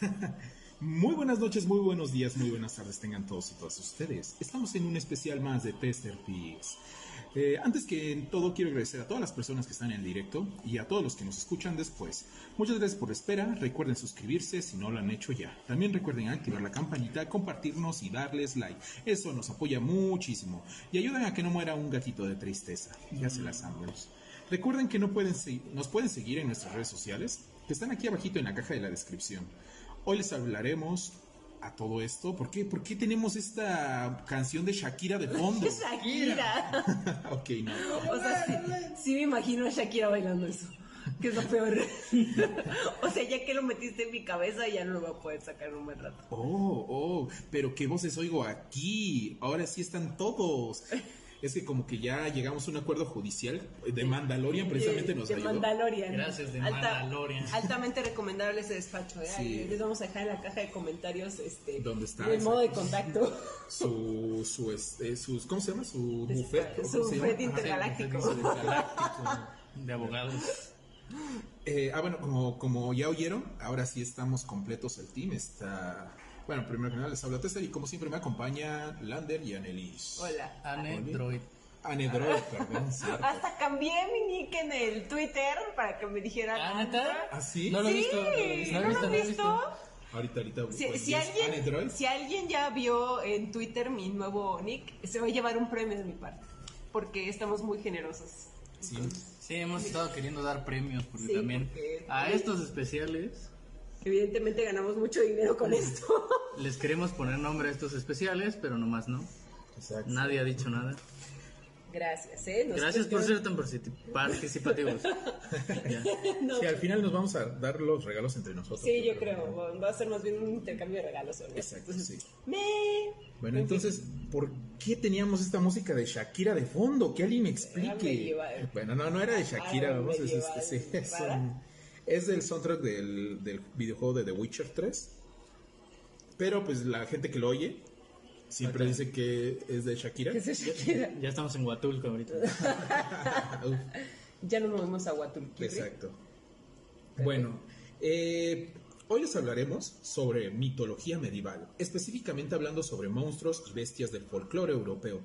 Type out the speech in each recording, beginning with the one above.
Muy buenas noches, muy buenos días, muy buenas tardes tengan todos y todas ustedes. Estamos en un especial más de Tester Pigs. Eh, antes que en todo quiero agradecer a todas las personas que están en directo y a todos los que nos escuchan después. Muchas gracias por la espera, recuerden suscribirse si no lo han hecho ya. También recuerden activar la campanita, compartirnos y darles like. Eso nos apoya muchísimo y ayudan a que no muera un gatito de tristeza. Ya se las ambos. Recuerden que no pueden nos pueden seguir en nuestras redes sociales, que están aquí abajito en la caja de la descripción. Hoy les hablaremos a todo esto. ¿Por qué? ¿Por qué tenemos esta canción de Shakira de fondo? Shakira. ok, no. O sea, sí, sí me imagino a Shakira bailando eso. Que es lo peor. o sea, ya que lo metiste en mi cabeza, ya no lo voy a poder sacar en un buen rato. Oh, oh, pero qué voces oigo aquí. Ahora sí están todos es que como que ya llegamos a un acuerdo judicial de Mandalorian precisamente nos de ayudó. Mandalorian. Gracias de Mandalorian. Altamente recomendable ese despacho. ¿eh? Les vamos a dejar en la caja de comentarios este ¿Dónde está? el modo de contacto. Su, su, este, sus, ¿cómo se llama? Su buffet. Su buffet intergaláctico. de abogados. Eh, ah, bueno, como, como ya oyeron, ahora sí estamos completos el team. Está bueno, primero que nada les habla Tessa y como siempre me acompaña Lander y Anelis. Hola. Anedroid. Anedroid, perdón. Hasta cambié mi nick en el Twitter para que me dijeran. ¿Ah, neta? ¿Ah, sí? No lo he visto. ¿No lo has visto? Ahorita, ahorita. Si, pues, si alguien, si alguien ya vio en Twitter mi nuevo nick, se va a llevar un premio de mi parte. Porque estamos muy generosos. Sí. sí, hemos estado queriendo dar premios porque también a estos especiales Evidentemente ganamos mucho dinero con esto. Les queremos poner nombre a estos especiales, pero nomás no. Exacto. Nadie ha dicho nada. Gracias, ¿eh? Gracias por ser tan participativos. sí, al final nos vamos a dar los regalos entre nosotros. Sí, yo creo. Va a ser más bien un intercambio de regalos. Exacto, sí. Me... Bueno, entonces, ¿por qué teníamos esta música de Shakira de fondo? Que alguien me explique. Bueno, no, no era de Shakira, vamos, es, es, es, un, es del soundtrack del, del videojuego de The Witcher 3. Pero pues la gente que lo oye siempre dice que es de Shakira. ¿Qué es Shakira? Ya, estamos en Huatulco ahorita. ya no nos vemos a Huatulco. Exacto. Bueno, eh, hoy les hablaremos sobre mitología medieval, específicamente hablando sobre monstruos y bestias del folclore europeo,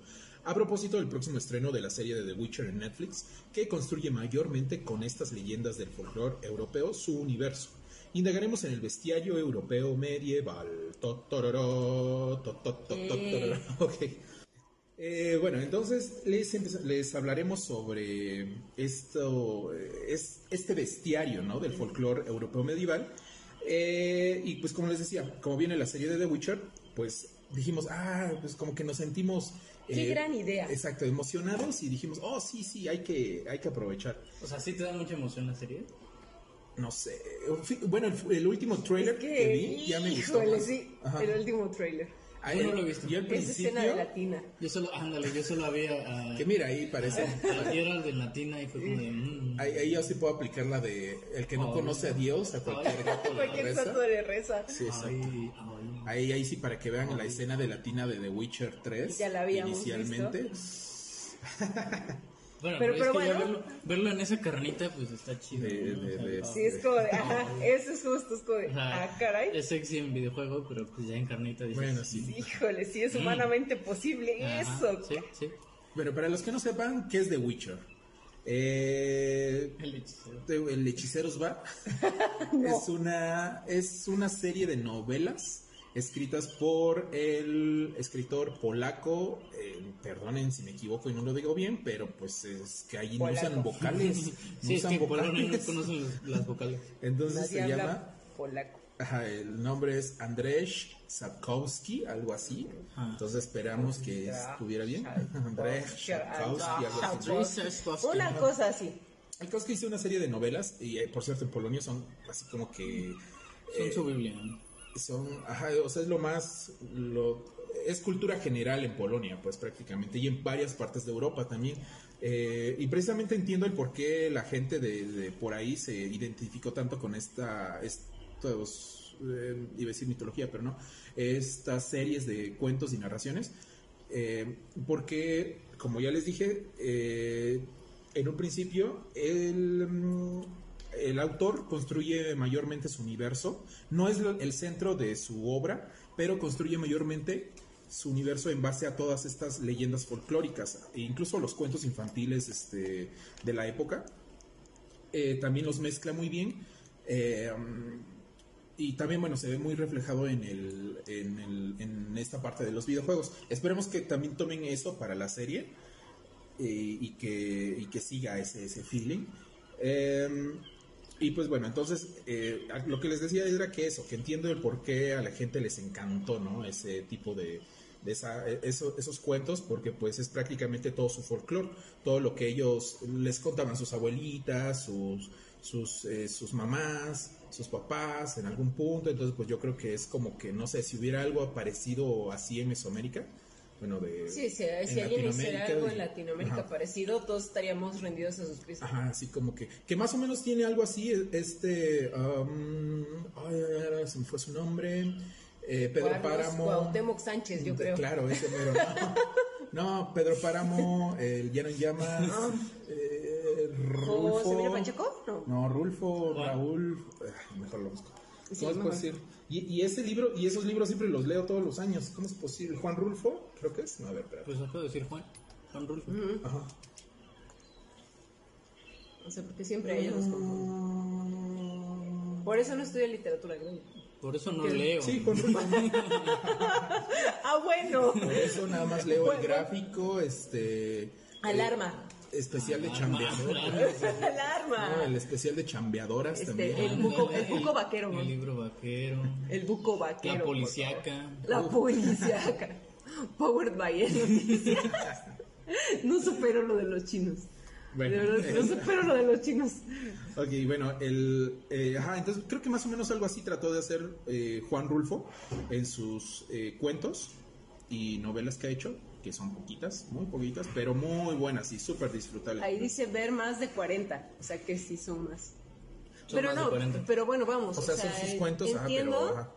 a propósito del próximo estreno de la serie de The Witcher en Netflix, que construye mayormente con estas leyendas del folclore europeo su universo. Indagaremos en el bestiario europeo medieval. Eh, bueno, entonces les, les hablaremos sobre esto, es, este bestiario ¿no? del folclore europeo medieval. Eh, y pues como les decía, como viene la serie de The Witcher, pues dijimos, ah, pues como que nos sentimos... Qué eh, gran idea. Exacto, emocionados y dijimos, oh, sí, sí, hay que, hay que aprovechar. O sea, ¿sí te da mucha emoción la serie? No sé. Bueno, el, último trailer que, vi ya me gustó. sí, el último trailer. Ahí no lo he visto. Yo al principio, escena de Latina. Yo solo, ándale, yo solo había. que mira, ahí parece. La tierra de Latina y fue como de. Mm. Ahí, ahí, yo sí puedo aplicar la de. El que no conoce a Dios, a cualquier gato Cualquier santo le reza. Sí, exacto. Ahí, ahí sí, para que vean la escena de Latina de The Witcher 3. Ya la habíamos Inicialmente. Bueno, pero, pero, bueno, verlo, en esa carnita, pues está chido. sí, es como de, ajá, eso es justo, es como de, ah, caray. Es sexy en videojuego, pero pues ya en carnita dices, Bueno, sí. Híjole, sí es humanamente posible eso. Sí, sí. Bueno, para los que no sepan, ¿qué es The Witcher? Eh, el hechicero. El hechiceros va. Es una es una serie de novelas escritas por el escritor polaco, eh, perdonen si me equivoco y no lo digo bien, pero pues es que ahí no usan vocales. sí, usan es que vocales. no conocen las vocales. Entonces se llama... Polaco. Ajá, el nombre es Andrzej Sapkowski, algo así. Entonces esperamos que estuviera bien. Andrzej Sapkowski, algo así. Una cosa así. El caso que hizo una serie de novelas, y eh, por cierto en Polonia son así como que... Son su Biblia son, ajá, o sea, es lo más, lo, es cultura general en Polonia, pues prácticamente, y en varias partes de Europa también. Eh, y precisamente entiendo el por qué la gente de, por ahí se identificó tanto con esta, estos, eh, iba a decir mitología, pero no, estas series de cuentos y narraciones, eh, porque, como ya les dije, en un principio, el, mm, el autor construye mayormente su universo, no es el centro de su obra, pero construye mayormente su universo en base a todas estas leyendas folclóricas, e incluso los cuentos infantiles este, de la época. Eh, también los mezcla muy bien. eh, y también, bueno, se ve muy reflejado en, el, en, el- en esta parte de los videojuegos. Esperemos que también tomen eso para la serie eh, y, que, siga ese, ese feeling. Y pues bueno, entonces eh, lo que les decía era que eso, que entiendo el por qué a la gente les encantó, ¿no? Ese tipo de, de esa, eso- esos cuentos, porque pues es prácticamente todo su folclore, todo lo que ellos les contaban sus abuelitas, sus, sus, eh, sus mamás, sus papás en algún punto, entonces pues yo creo que es como que, no sé, si hubiera algo parecido así en Mesoamérica, bueno, de... Sí, si, en si alguien hiciera Latinoamérica algo en Latinoamérica Ajá. parecido, todos estaríamos rendidos a sus pies. Ajá, así como que, que más o menos tiene algo así, este, am, ay, ay, ay, se me fue su nombre, eh, Pedro Páramo. Cuauhtémoc Sánchez, yo creo. Claro, ese mero. No, no, Pedro Páramo, el Lleno en Llamas, eh, Rulfo. No. No, Rulfo, Raúl, ay, mejor lo busco. Sí, ¿Cómo es mejor. Y, y ese libro, y esos libros siempre los leo todos los años. ¿Cómo es posible? Juan Rulfo, creo que es. No, a ver, espera. Pues acabo de decir Juan. Juan Rulfo. Ajá. O sea, porque siempre ellos los confunden. Por eso no estudio literatura, creo. Por eso no ¿Qué? leo. Sí, Juan Rulfo. Ah, bueno. Por eso nada más leo el gráfico, este... Alarma. Especial de chambeadoras. Alarma. No, el especial de chambeadoras Este, también. el buco, el buco vaquero, El ¿no? libro vaquero. El buco vaquero. La por policíaca. La policíaca. Powered by el noticias. No supero lo de los chinos. Bueno. de verdad, no supero lo de los chinos. Ok, bueno, el, eh, ajá, entonces creo que más o menos algo así trató de hacer eh, Juan Rulfo en sus eh, cuentos y novelas que ha hecho, que son poquitas, muy poquitas, pero muy buenas y súper disfrutables. Ahí dice ver más de 40. O sea que sí son más. Son pero más no, 40. pero bueno, vamos. o sea, son sus cuentos, ajá, entiendo, pero... ajá.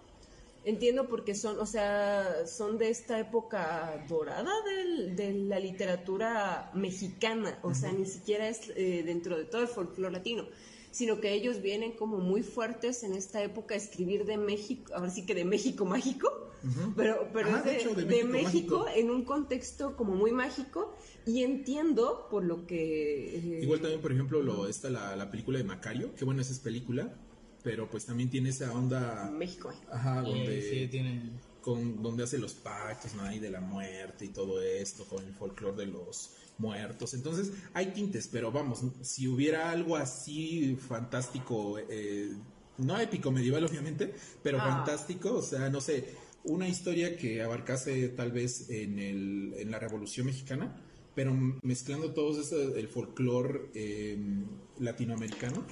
Entiendo porque son, o sea, son de esta época dorada del- de la literatura mexicana, o sea, ni siquiera es eh, dentro de todo el folclore latino, sino que ellos vienen como muy fuertes en esta época a escribir de México, ahora sí que de México mágico, pero, pero es de de, hecho, de de México en un contexto como muy mágico y entiendo por lo que... eh, Igual también, por ejemplo, lo, está la, la película de Macario, que bueno, esa es película, pero pues también tiene esa onda... México. Ajá, donde... Eh, sí, tiene. con donde hace los pactos, ¿no? Ahí de la muerte y todo esto, con el folclore de los muertos. Entonces, hay tintes, pero vamos, si hubiera algo así fantástico, eh, no épico medieval, obviamente, pero Ah. fantástico, o sea, no sé, una historia que abarcase tal vez en, el, en la Revolución Mexicana, pero mezclando todo eso, el folclore eh, latinoamericano,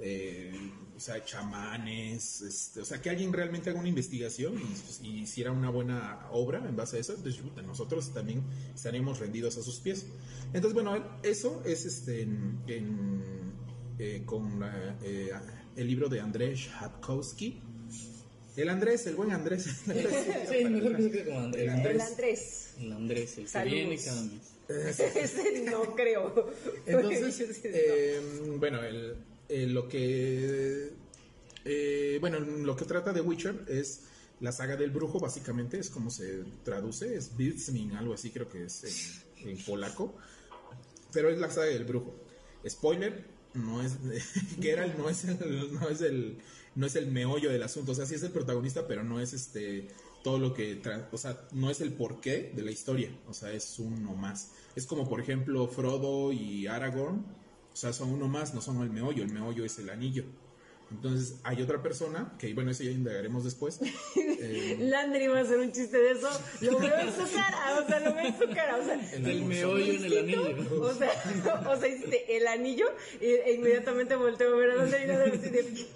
eh, o sea, chamanes, este, o sea, que alguien realmente haga una investigación y, pues, y hiciera una buena obra en base a eso, entonces puta, nosotros también estaríamos rendidos a sus pies. Entonces, bueno, eso es este en, en, eh, con la, eh, el libro de Andrés Sapkowski. El Andrés, el buen Andrés. Sí, mejor que se quede como Andrés. El Andrés. El Andrés. El Andrés, el que Saludos. viene cada mes. Ese no creo. Entonces, no. eh, bueno, el, eh, lo que eh, bueno, lo que trata de Witcher es la saga del brujo, básicamente, es como se traduce, es Wiedźmin, algo así creo que es en, polaco, pero es la saga del brujo. Spoiler, no es Geralt no es el, no es el no es el meollo del asunto, o sea, sí es el protagonista, pero no es este todo lo que, o sea, no es el porqué de la historia, o sea, es uno más. Es como, por ejemplo, Frodo y Aragorn, o sea, son uno más, no son el meollo, el meollo es el anillo. Entonces, hay otra persona, que bueno, eso ya indagaremos después. eh, Landry va a hacer un chiste de eso, lo veo en su cara, o sea, lo veo en su cara, o sea, En El el meollo en el anillo. o sea, o sea, hiciste el anillo e inmediatamente volteo a ver a Landry y de,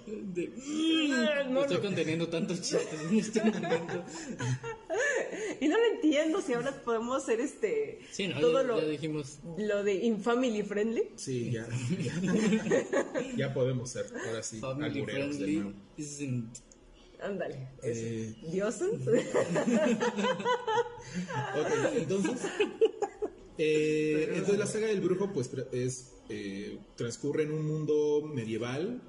De- No, Estoy no. conteniendo tantos chistes en este momento. Y no lo entiendo si ahora podemos hacer este, Sí, no, todo ya, lo, ya dijimos. lo de infamily friendly. sí, ya, ya, ya podemos ser, ahora sí, Family albureros de friendly isn't. Ándale. Eh, Diosen. Ok, entonces. eh, entonces la saga del brujo, pues es. eh, transcurre en un mundo medieval,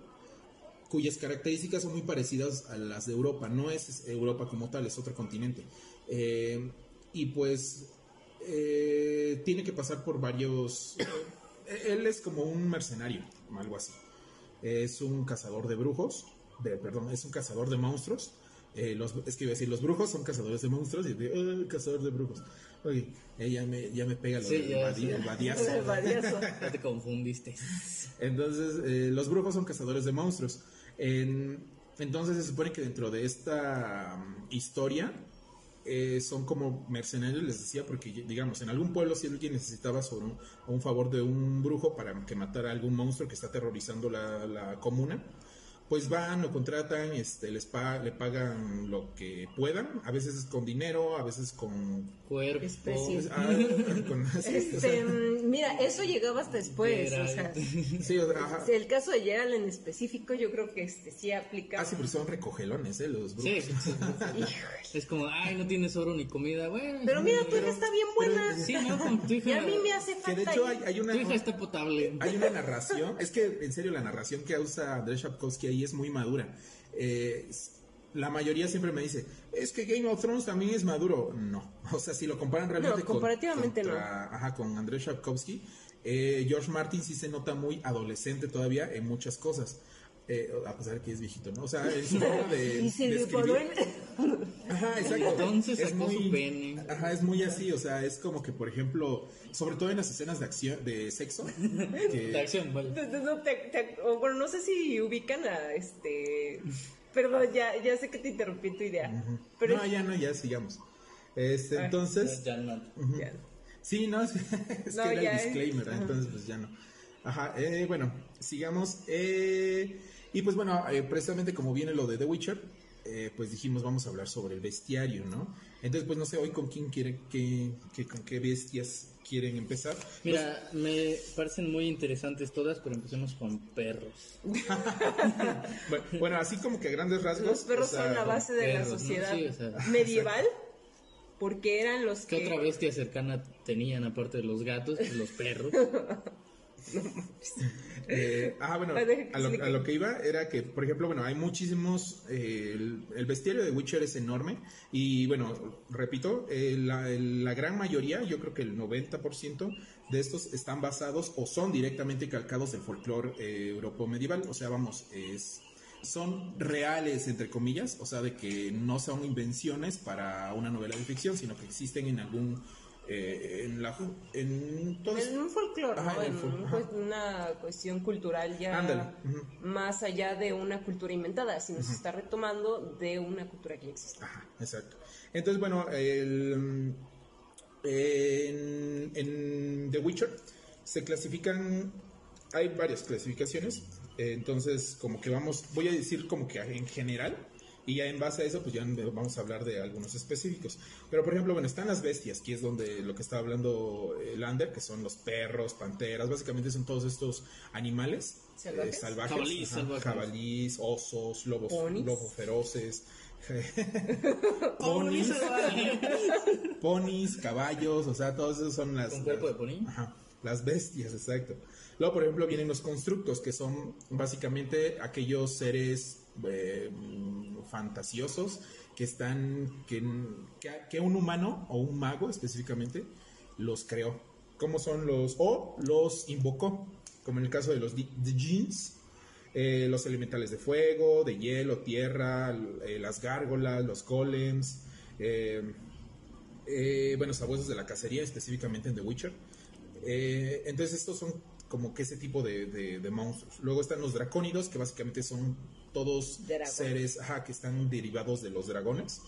cuyas características son muy parecidas a las de Europa. No es Europa como tal, es otro continente. Eh, y pues eh, tiene que pasar por varios... él es como un mercenario, algo así. Es un cazador de brujos, de, perdón, es un cazador de monstruos. Eh, los, es que iba a decir, los brujos son cazadores de monstruos y de, cazador de brujos. Oye, ella me, ya me pega lo Sí, ya, el, badi- sí. el badiazo. El badiazo. Ya te confundiste. Entonces, eh, los brujos son cazadores de monstruos. En- entonces, se supone que dentro de esta mm, historia eh, son como mercenarios, les decía, porque, digamos, en algún pueblo, si alguien necesitaba sobre un, un favor de un brujo para que matara a algún monstruo que está aterrorizando la, la comuna, pues van, lo contratan, este, les pa- le pagan lo que puedan, a veces con dinero, a veces con... Cuerpo. Pues, ah, con- sí, o sea, Este, mira, eso llegaba hasta después. O sea, sí, o sea, ajá. el caso de Gerald en específico, yo creo que este sí aplica. Ah, sí, pero son recogelones, ¿eh? Los brujos. Sí, es como, ay, no tienes oro ni comida. Bueno, Pero mira, tu hija está bien buena. Sí, no, como tu hija. y a mí me hace Que falta. de hecho hay, hay una... Tu hija está potable. Hay una narración, es que en serio la narración que usa Andrés Shapkowski ahí es muy madura. Eh, la mayoría siempre me dice, es que Game of Thrones también es maduro. No, o sea, si lo comparan realmente No, con, comparativamente contra- ajá, con Andrés Shapkowski, eh, George Martin sí se nota muy adolescente todavía en muchas cosas. Eh, a pesar de que es viejito, ¿no? O sea, en su forma de, Y se de escribir. Ajá, exacto. Entonces sacó su pene. Ajá, es muy así, o sea, es como que, por ejemplo, sobre todo en las escenas de acción, de sexo, que, La acción, vale. No, no, te- te- o bueno, no sé si ubican a este. Perdón, ya, ya sé que te interrumpí tu idea. Pero no, ya no, ya sigamos. Este, Ah, entonces, Ya no. ya. sí, no, es, es No, que era el es- disclaimer, ajá. entonces pues ya no. Ajá, eh, bueno, sigamos. eh, y pues bueno, eh, precisamente como viene lo de The Witcher, eh, pues dijimos vamos a hablar sobre el bestiario, ¿no? Entonces pues no sé hoy con quién quieren, que, que- con qué bestias quieren empezar. Mira, me parecen muy interesantes todas, pero empecemos con perros. Bueno, bueno, así como que a grandes rasgos. Los perros o sea, son la base de perros, la ¿no? sociedad Sí, o sea, medieval. Porque eran los ¿Qué que. otra bestia cercana tenían aparte de los gatos? Pues los perros. Eh, ah, bueno, a lo, explique. a lo que iba era que, por ejemplo, bueno, hay muchísimos, eh, el, el bestiario de Witcher es enorme y bueno, repito, eh, la, la gran mayoría, yo creo que el 90% de estos están basados o son directamente calcados del folclore europeo medieval, o sea, vamos, es... Son reales, entre comillas, o sea, de que no son invenciones para una novela de ficción, sino que existen en algún, eh, en la, en todo En un folclore, pues, una cuestión cultural ya ujú. más allá de una cultura inventada, sino se está retomando de una cultura que ya existe. Ajá, exacto. Entonces, bueno, el, en, en The Witcher se clasifican, hay varias clasificaciones, entonces como que vamos, voy a decir como que en general, y ya en base a eso pues ya vamos a hablar de algunos específicos. Pero por ejemplo, bueno, están las bestias, que es donde lo que está hablando el Lander, que son los perros, panteras, básicamente son todos estos animales ¿Salvajes? eh, salvajes, Jabalís, ajá, salvajes. jabalís, osos, lobos, Ponis. lobos feroces, Ponis ponis, caballos, o sea, todos esos son las... ¿Con cuerpo de las- pony? Ajá, las bestias, exacto. Luego, por ejemplo, vienen los constructos, que son básicamente aquellos seres eh, fantasiosos que están, que, que, un humano o un mago específicamente los creó. ¿Cómo son los? O los invocó, como en el caso de los jeans, eh, los elementales de fuego, de hielo, tierra, eh, las gárgolas, los golems, bueno, sabuesos de la cacería, específicamente en The Witcher. Entonces estos son como que ese tipo de- de monstruos. Luego están los dracónidos, que básicamente son todos Dragones. seres ajá, que están derivados de los dragones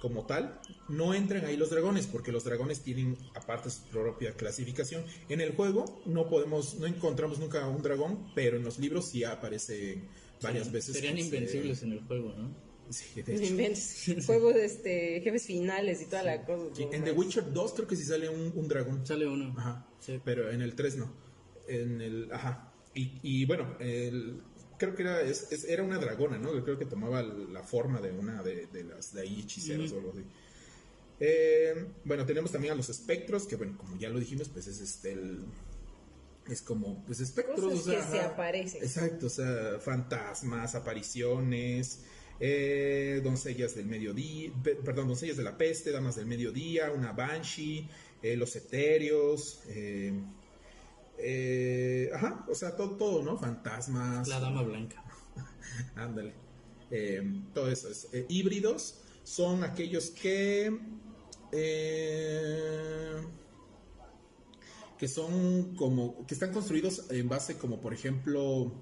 como tal. No entran ahí los dragones, porque los dragones tienen aparte su propia clasificación. En el juego no podemos, no encontramos nunca un dragón, pero en los libros sí aparece varias veces. Serían se- invencibles en el juego, ¿no? Sí, de hecho. Juegos de este, jefes finales y toda la cosa. En The Witcher 2 creo que sí sale un, un dragón. Sale uno. Ajá. Sí. Pero en el 3 no. En el. Ajá. Y, y bueno, el, creo que era, es- es- era una dragona, ¿no? Yo creo que tomaba la forma de una de, de las de ahí hechiceras o algo así. Eh, bueno, tenemos también a los espectros, que bueno, como ya lo dijimos, pues es este el, es como, pues, espectros. Cosas o sea, que se aparecen. Exacto, o sea, fantasmas, apariciones, eh, doncellas del mediodía, pe- perdón, doncellas de la peste, damas del mediodía, una banshee, eh, los etéreos, eh, eh, ajá, o sea, todo, todo, ¿no? Fantasmas. La dama blanca. Ándale. Eh, todo eso es. eh, híbridos son aquellos que. que son como. que están construidos en base, como por ejemplo,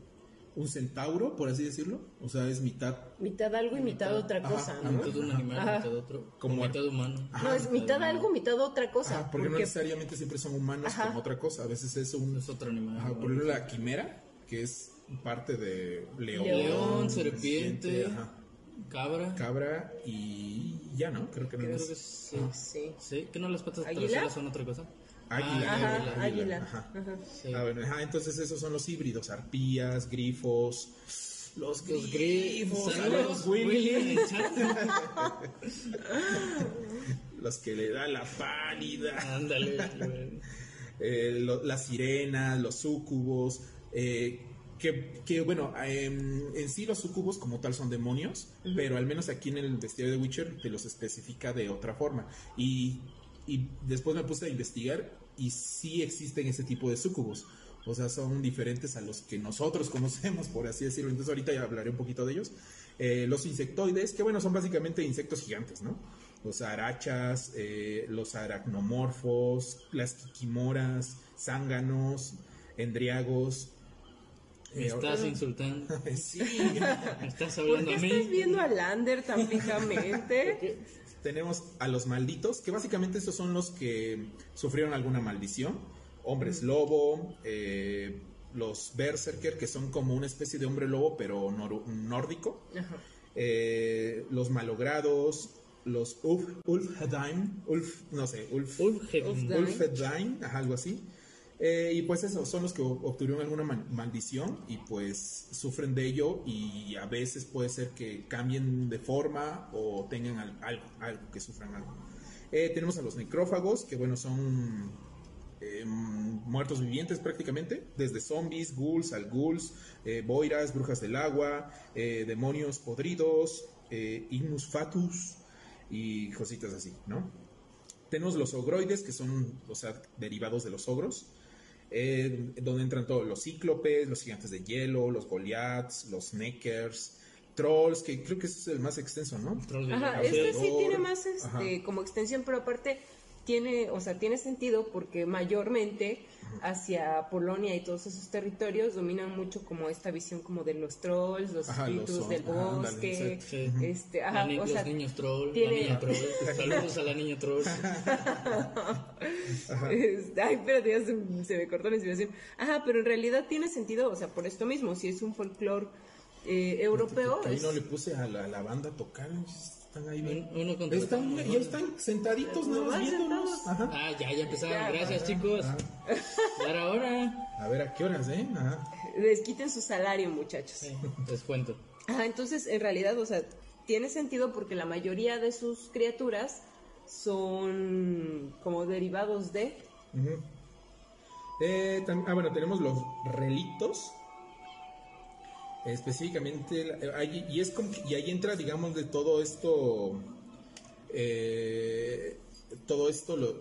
un centauro, por así decirlo. O sea, es mitad. Mitad algo y mitad otra cosa, ajá. ¿no? Mitad un animal, Ajá. mitad otro. Como- mitad humano. No, es mitad algo, mitad otra cosa. Ajá, porque, no necesariamente siempre son humanos Ajá. como otra cosa. A veces es un. Es otro animal. Ajá, por ejemplo, la quimera, que es parte de león, León, serpiente, ajá, Cabra. cabra y ya, ¿no? Creo que no Creo es. que sí. Sí. Sí, que no las patas traseras son otra cosa. Águila. Ah, Ajá, águila. Ajá. Ajá. Sí. Ah, bueno, ajá, entonces esos son los híbridos, arpías, grifos, los Los grifos, grifos. saludos, Willy, los que le da la pálida, Ándale. eh, lo- las sirenas, los súcubos, eh, que, que, bueno, em, en sí los súcubos como tal son demonios, pero al menos aquí en el bestiario de Witcher te los especifica de otra forma. Y, y después me puse a investigar y sí existen ese tipo de súcubos. O sea, son diferentes a los que nosotros conocemos, por así decirlo. Entonces ahorita ya hablaré un poquito de ellos. Eh, los insectoides, que bueno, son básicamente insectos gigantes, ¿no? Los arachas, eh, los aracnomorfos, las kikimoras, zánganos, endriagos. Me Eh, estás insultando. sí, Me estás ¿Por hablando qué a mí. estás viendo a Lander tan fijamente? Tenemos a los malditos, que básicamente estos son los que sufrieron alguna maldición. Hombres lobo, eh, los berserker, que son como una especie de hombre lobo, pero nor- nórdico. Ajá. Eh, los malogrados, los Ulf, Ulf, no sé, Ulf, Ulfheim. Ulfheim. Algo así. Eh, y pues eso, son los que ob- obtuvieron alguna mal- maldición y pues sufren de ello y a veces puede ser que cambien de forma o tengan al- algo, que sufran algo. Eh, tenemos a los necrófagos, que bueno, son eh, muertos vivientes prácticamente, desde zombies, ghouls, alghouls, eh, boiras, brujas del agua, demonios podridos, ignus fatus y cositas así, ¿no? Tenemos los ogroides, que son, o sea, derivados de los ogros, eh, donde entran todos los cíclopes, los gigantes de hielo, los goliaths, los neckers, trolls, que creo que ese es el más extenso, ¿no? Ajá, este sí tiene más este, como extensión, pero aparte tiene, o sea, tiene sentido porque mayormente hacia Polonia y todos esos territorios dominan mucho como esta visión como de los trolls, los Ajá, espíritus del ajá, ándale, bosque. Sí. este, La ajá, o sea, los niños troll, tiene- la niña troll. Saludos a la niña troll. Este, Ay, espérate, ya se, se me cortó la inspiración. Ajá, pero en realidad tiene sentido, o sea, por esto mismo, si es un folclore eh, europeo, ahí es- no le puse a la, a la banda a tocar, están ahí bien. Un- uno contra Están, ya están sentaditos, nada más viéndonos. Ajá. Ah, ya, ya empezaron. Ya. Gracias, chicos. Ya era hora. A ver a qué horas, ¿eh? Ajá. les quiten su salario, muchachos. Sí, les cuento. Ajá, entonces, en realidad, o sea, tiene sentido porque la mayoría de sus criaturas son como derivados de... Eh, tam- ah, bueno, tenemos los relictos. Específicamente, eh, ahí- y es como que- y ahí entra, digamos, de todo esto, eh, todo esto, lo-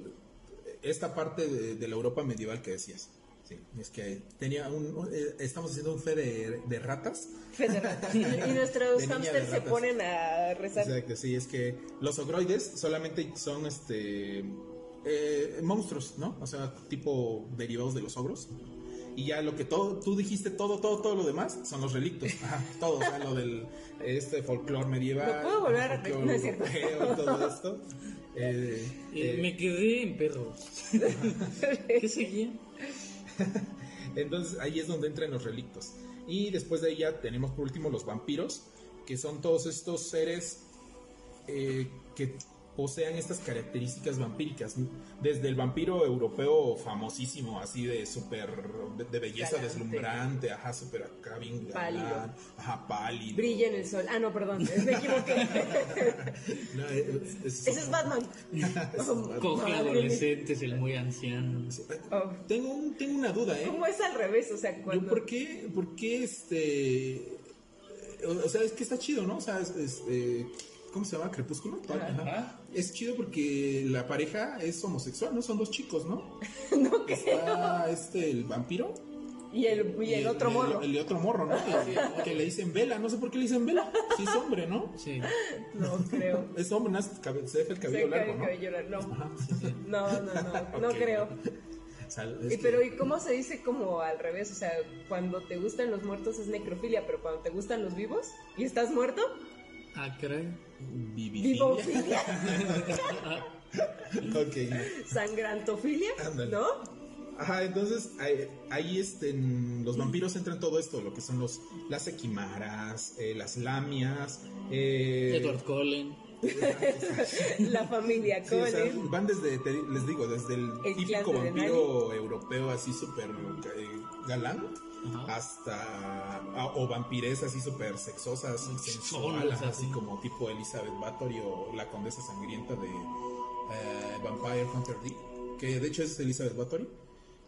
esta parte de, de la Europa medieval que decías. Sí, es que tenía un, eh, estamos haciendo un fe de, de ratas. fe de ratas. y nuestros hamsters se ponen a rezar. Exacto, sí, es que los ogroides solamente son este eh, monstruos, ¿no? O sea, tipo derivados de los ogros. Y ya lo que todo, tú dijiste, todo, todo, todo lo demás son los relictos. Ajá, todo, o sea, lo del este folclore medieval. ¿Lo puedo volver a folclore repetir? No es cierto. europeo y todo esto. Eh, Y eh, me quedé en perros. ¿Qué seguía? Entonces ahí es donde entran los relictos. Y después de ahí ya tenemos por último los vampiros, que son todos estos seres eh, que posean estas características vampíricas. Desde el vampiro europeo famosísimo, así de súper, de, de belleza Galante. deslumbrante, ajá, súper acá bien Pálido. galán, ajá, pálido. Brilla en el sol. Ah, no, perdón, me equivoqué. No, es- es- Ese es Batman. Coge adolescentes, el muy anciano. Oh. Tengo, un, tengo una duda, ¿eh? ¿Cómo es al revés? O sea, cuando... ¿Por qué, por qué este... O o sea, es que está chido, ¿no? O sea, es, es, eh, ¿cómo se llama? Crepúsculo. Ajá. Es chido porque la pareja es homosexual, ¿no? Son dos chicos, ¿no? no, que... Está este, el vampiro. Y el, y el otro morro. El, el otro morro, ¿no? Que, que le dicen vela, no sé por qué le dicen vela. Sí es hombre, ¿no? Sí. No creo. Es hombre, cabe- se deja el cabello largo, el ¿no? cabello largo. No, no, no, no, no creo. Y, pero ¿y cómo se dice como al revés? O sea, cuando te gustan los muertos es necrofilia, pero cuando te gustan los vivos y estás muerto, Ah, caray. Vivifilia. Ok, sangrantofilia, Ándale. ¿no? Ajá, entonces ahí, ahí, este, en los vampiros entran todo esto, lo que son los las equimaras, eh, las lamias, eh, Edward Cullen. La familia sí, o sea, Cullen. van desde, te- les digo, desde el, El típico vampiro europeo así súper eh, galán, Ajá. hasta, a- o vampires así súper sexosas, sensuales, así como tipo Elizabeth Bathory o la condesa sangrienta de eh, Vampire Hunter D, que de hecho es Elizabeth Bathory,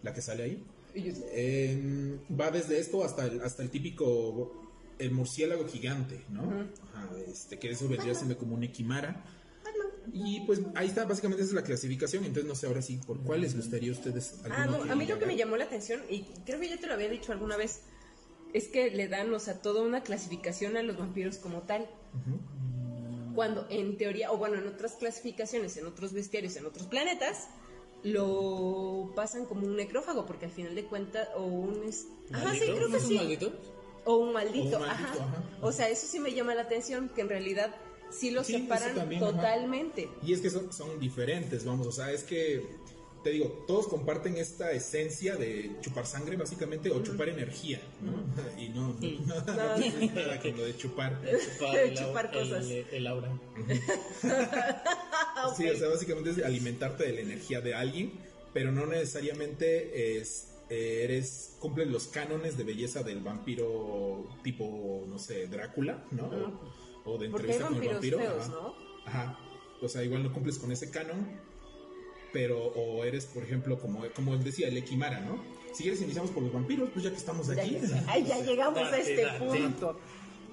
la que sale ahí. Eh, va desde esto hasta el, hasta el típico el murciélago gigante, ¿no? Ajá, este, que eso vendría siendo como un equimara. Y pues ahí está, básicamente esa es la clasificación. Entonces no sé ahora sí, ¿por cuál les gustaría a ustedes? Ah, no, a mí lo que me llamó la atención, y creo que ya te lo había dicho alguna vez, es que le dan, o sea, toda una clasificación a los vampiros como tal. Cuando en teoría, o bueno, en otras clasificaciones, en otros bestiarios, en otros planetas, lo pasan como un necrófago, porque al final de cuentas, o un... es- Ajá, sí, ¿Maldito? creo ¿No que un sí. maldito? O un maldito, O un maldito, ajá. ajá. O sea, eso sí me llama la atención, que en realidad sí los Sí, separan también, ajá. totalmente. Y es que son, son diferentes, vamos, o sea, es que, te digo, todos comparten esta esencia de chupar sangre, básicamente, o chupar energía, ¿no? Y no, no, no tiene nada con lo de chupar. El, cosas. El, el aura. Sí, o sea, básicamente es alimentarte de la energía de alguien, pero no necesariamente es, eh, eres, cumples los cánones de belleza del vampiro tipo, no sé, Drácula, ¿no? O de entrevista con el vampiro. feos, ajá. ¿no? Ajá. O sea, igual no cumples con ese canon, pero o eres, por ejemplo, como, como decía, el Equimara, ¿no? Si quieres iniciamos por los vampiros, pues ya que estamos Ya, aquí. que- ay, ya llegamos a este punto.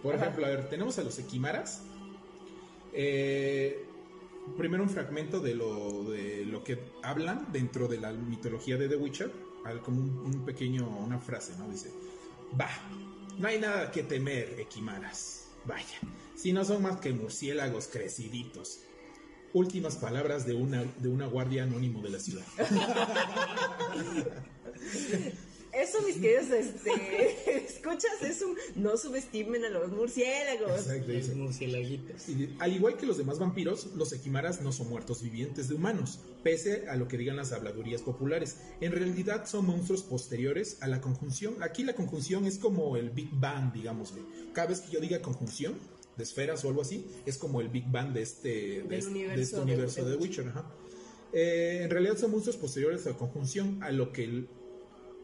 Por ejemplo, a ver, tenemos a los Equimaras. Eh, primero un fragmento de lo, de lo que hablan dentro de la mitología de The Witcher. Como un, un pequeño, una frase, ¿no? Dice, va, no hay nada que temer, Equimaras. Vaya, si no son más que murciélagos creciditos. Últimas palabras de una, de una guardia anónimo de la ciudad. Eso, mis queridos, este, escuchas, es un no subestimen a los murciélagos. Exacto, Los murciélaguitos. Al igual que los demás vampiros, los equimaras no son muertos vivientes de humanos, pese a lo que digan las habladurías populares. En realidad son monstruos posteriores a la conjunción. Aquí la conjunción es como el Big Bang, digámosle. Cada vez que yo diga conjunción de esferas o algo así, es como el Big Bang de este, de este- de universo este de- universo de de, Witcher. ajá. Eh, en realidad son monstruos posteriores a la conjunción, a lo que el-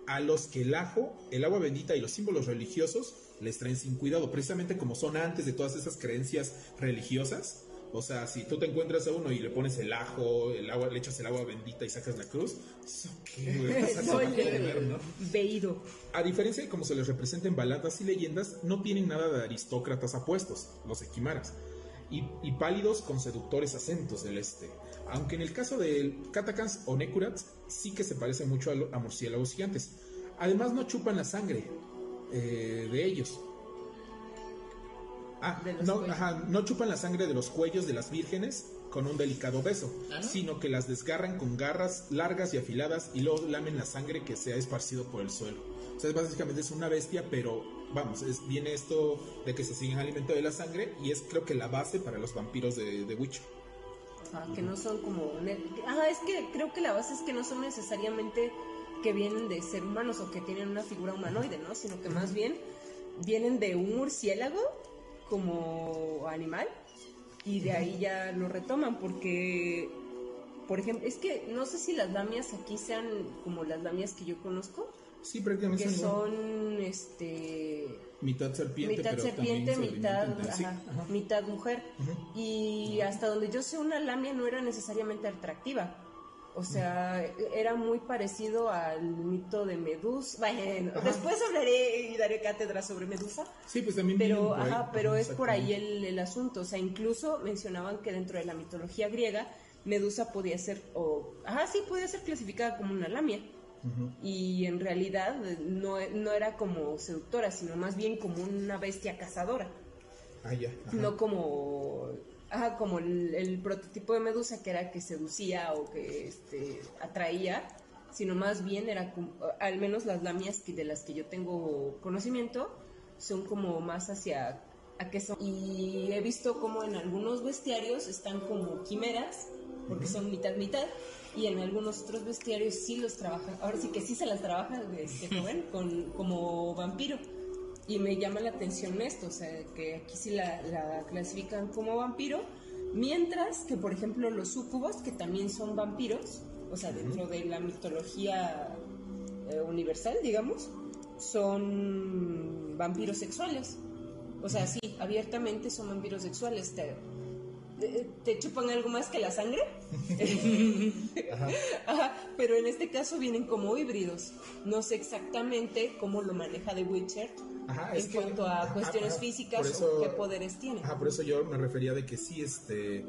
a los que el ajo, el agua bendita y los símbolos religiosos les traen sin cuidado, precisamente como son antes de todas esas creencias religiosas. O sea, si tú te encuentras a uno y le pones el ajo, el agua, le echas el agua bendita y sacas la cruz, ¿eso qué, güey? O sea, Soy ¿para qué ver, no? Veído. A diferencia de cómo se les representa en baladas y leyendas, no tienen nada de aristócratas apuestos, los equimaras, y, y pálidos con seductores acentos del este. Aunque en el caso de Katakans o Nekurats, sí que se parecen mucho a, lo- a murciélagos gigantes. Además, no chupan la sangre eh, de ellos. Ah, De los no, ajá, no chupan la sangre de los cuellos de las vírgenes con un delicado beso, ¿Ah, no? sino que las desgarran con garras largas y afiladas y luego lamen la sangre que se ha esparcido por el suelo. O sea, básicamente es una bestia, pero vamos, es, viene esto de que se siguen alimentando de la sangre y es creo que la base para los vampiros de, de Witcher. Ajá, que no son como... ne- Ah, es que creo que la base es que no son necesariamente que vienen de ser humanos o que tienen una figura humanoide, ¿no? Sino que más bien vienen de un murciélago como animal y de ahí ya lo retoman porque por ejemplo, es que no sé si las lamias aquí sean como las lamias que yo conozco. Sí, prácticamente que son este mitad serpiente, mitad serpiente, mitad, mitad mujer. Y hasta donde yo sé una lamia no era necesariamente atractiva. O sea, era muy parecido al mito de Medusa. Bueno, después hablaré y daré cátedra sobre Medusa. Sí, pues también. Pero, ajá, pero es por ahí el, el, asunto. O sea, incluso mencionaban que dentro de la mitología griega Medusa podía ser, o, ajá, sí, podía ser clasificada como una lamia. Y en realidad no, no, era como seductora, sino más bien como una bestia cazadora. Ah, ya. No como, ajá, como el, prototipo de Medusa que era que seducía o que este, atraía, sino más bien era al menos las lamias que, de las que yo tengo conocimiento, son como más hacia a que son. Y he visto como en algunos bestiarios están como quimeras porque son mitad mitad y en algunos otros bestiarios sí los trabajan, ahora sí que sí se las trabajan este joven con, como vampiro. Y me llama la atención esto, o sea, que aquí sí la, clasifican como vampiro, mientras que, por ejemplo, los súcubos, que también son vampiros, o sea, dentro de la mitología eh, universal, digamos, son vampiros sexuales. O sea, sí, abiertamente son vampiros sexuales te chupan algo más que la sangre. Pero en este caso vienen como híbridos. No sé exactamente cómo lo maneja The Witcher en cuanto a cuestiones físicas o qué poderes tiene. por eso yo me refería de que sí, este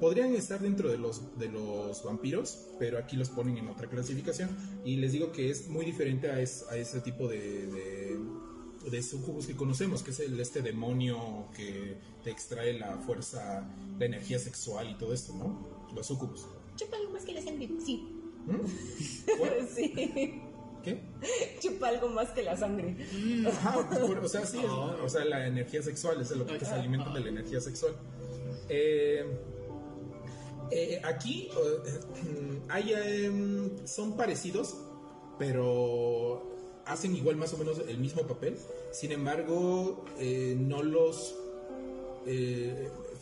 podrían estar dentro de los de los vampiros, pero aquí los ponen en otra clasificación y les digo que es muy diferente a, ese tipo de de sucubus que conocemos, que es el este demonio que te extrae la fuerza, la energía sexual y todo esto, ¿no? Los sucubus. Chupa algo más que la sangre, sí. ¿Mm? sí. ¿Qué? Chupa algo más que la sangre. Ajá, o sea, sí, o sea, la energía sexual, es lo que se alimenta de la energía sexual. Eh, eh, aquí eh, hay, em, son parecidos, pero hacen igual más o menos el mismo papel, sin embargo, eh, no los...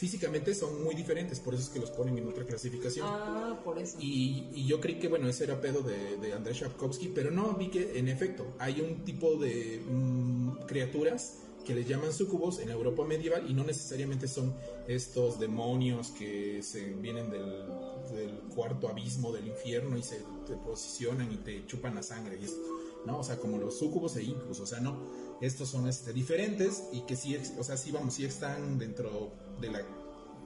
Físicamente son muy diferentes, por eso es que los ponen en otra clasificación. Ah, por eso. Y, yo creí que, bueno, ese era pedo de, de Andrés Shapkovsky, pero no, vi que en efecto hay un tipo de mm, criaturas que les llaman sucubos en Europa medieval y no necesariamente son estos demonios que se vienen del, del cuarto abismo del infierno y se te posicionan y te chupan la sangre y esto ¿no? O sea, como los sucubos e incubos, o sea, no, estos son este, diferentes y que sí, o sea, sí, vamos, sí están dentro de la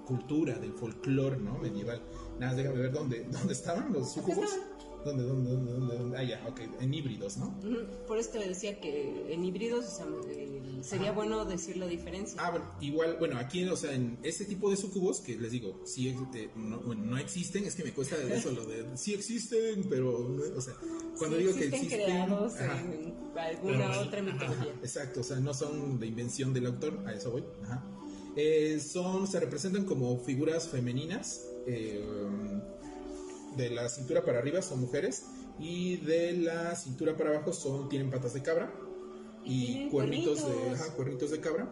cultura, del folclore, ¿no? Medieval. Nada, déjame ver dónde, dónde estaban los sucubos. ¿Dónde, dónde, dónde, dónde, Ah, ya, ok, en híbridos, ¿no? Por eso te decía que en híbridos, o sea, sería bueno decir la diferencia. Ah, bueno, igual, bueno, aquí, o sea, en este tipo de sucubos, que les digo, sí, no, bueno, no existen, es que me cuesta eso, lo de, sí existen, pero, o sea, cuando digo que existen... creados en alguna otra mitología. exacto, o sea, no son de invención del autor, a eso voy, ajá. Eh, son, se representan como figuras femeninas, eh, de la cintura para arriba son mujeres y de la cintura para abajo son tienen patas de cabra y, cuernitos, de cuernitos de cabra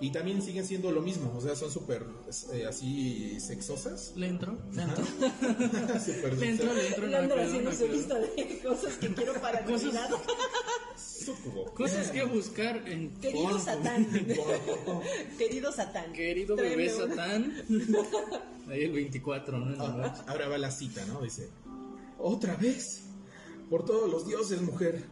y también siguen siendo lo mismo, o sea, son súper eh, así sexosas. ¿Le entro? ¿Le entro? le entro, le entro. Le entro haciendo su lista de cosas que quiero para Navidad. Cosas que buscar en Querido Satán. Querido Satán. Querido bebé Satán. Ahí el 24, ¿no? Ah, ahora va la cita, ¿no? Dice, otra vez, por todos los dioses, mujer,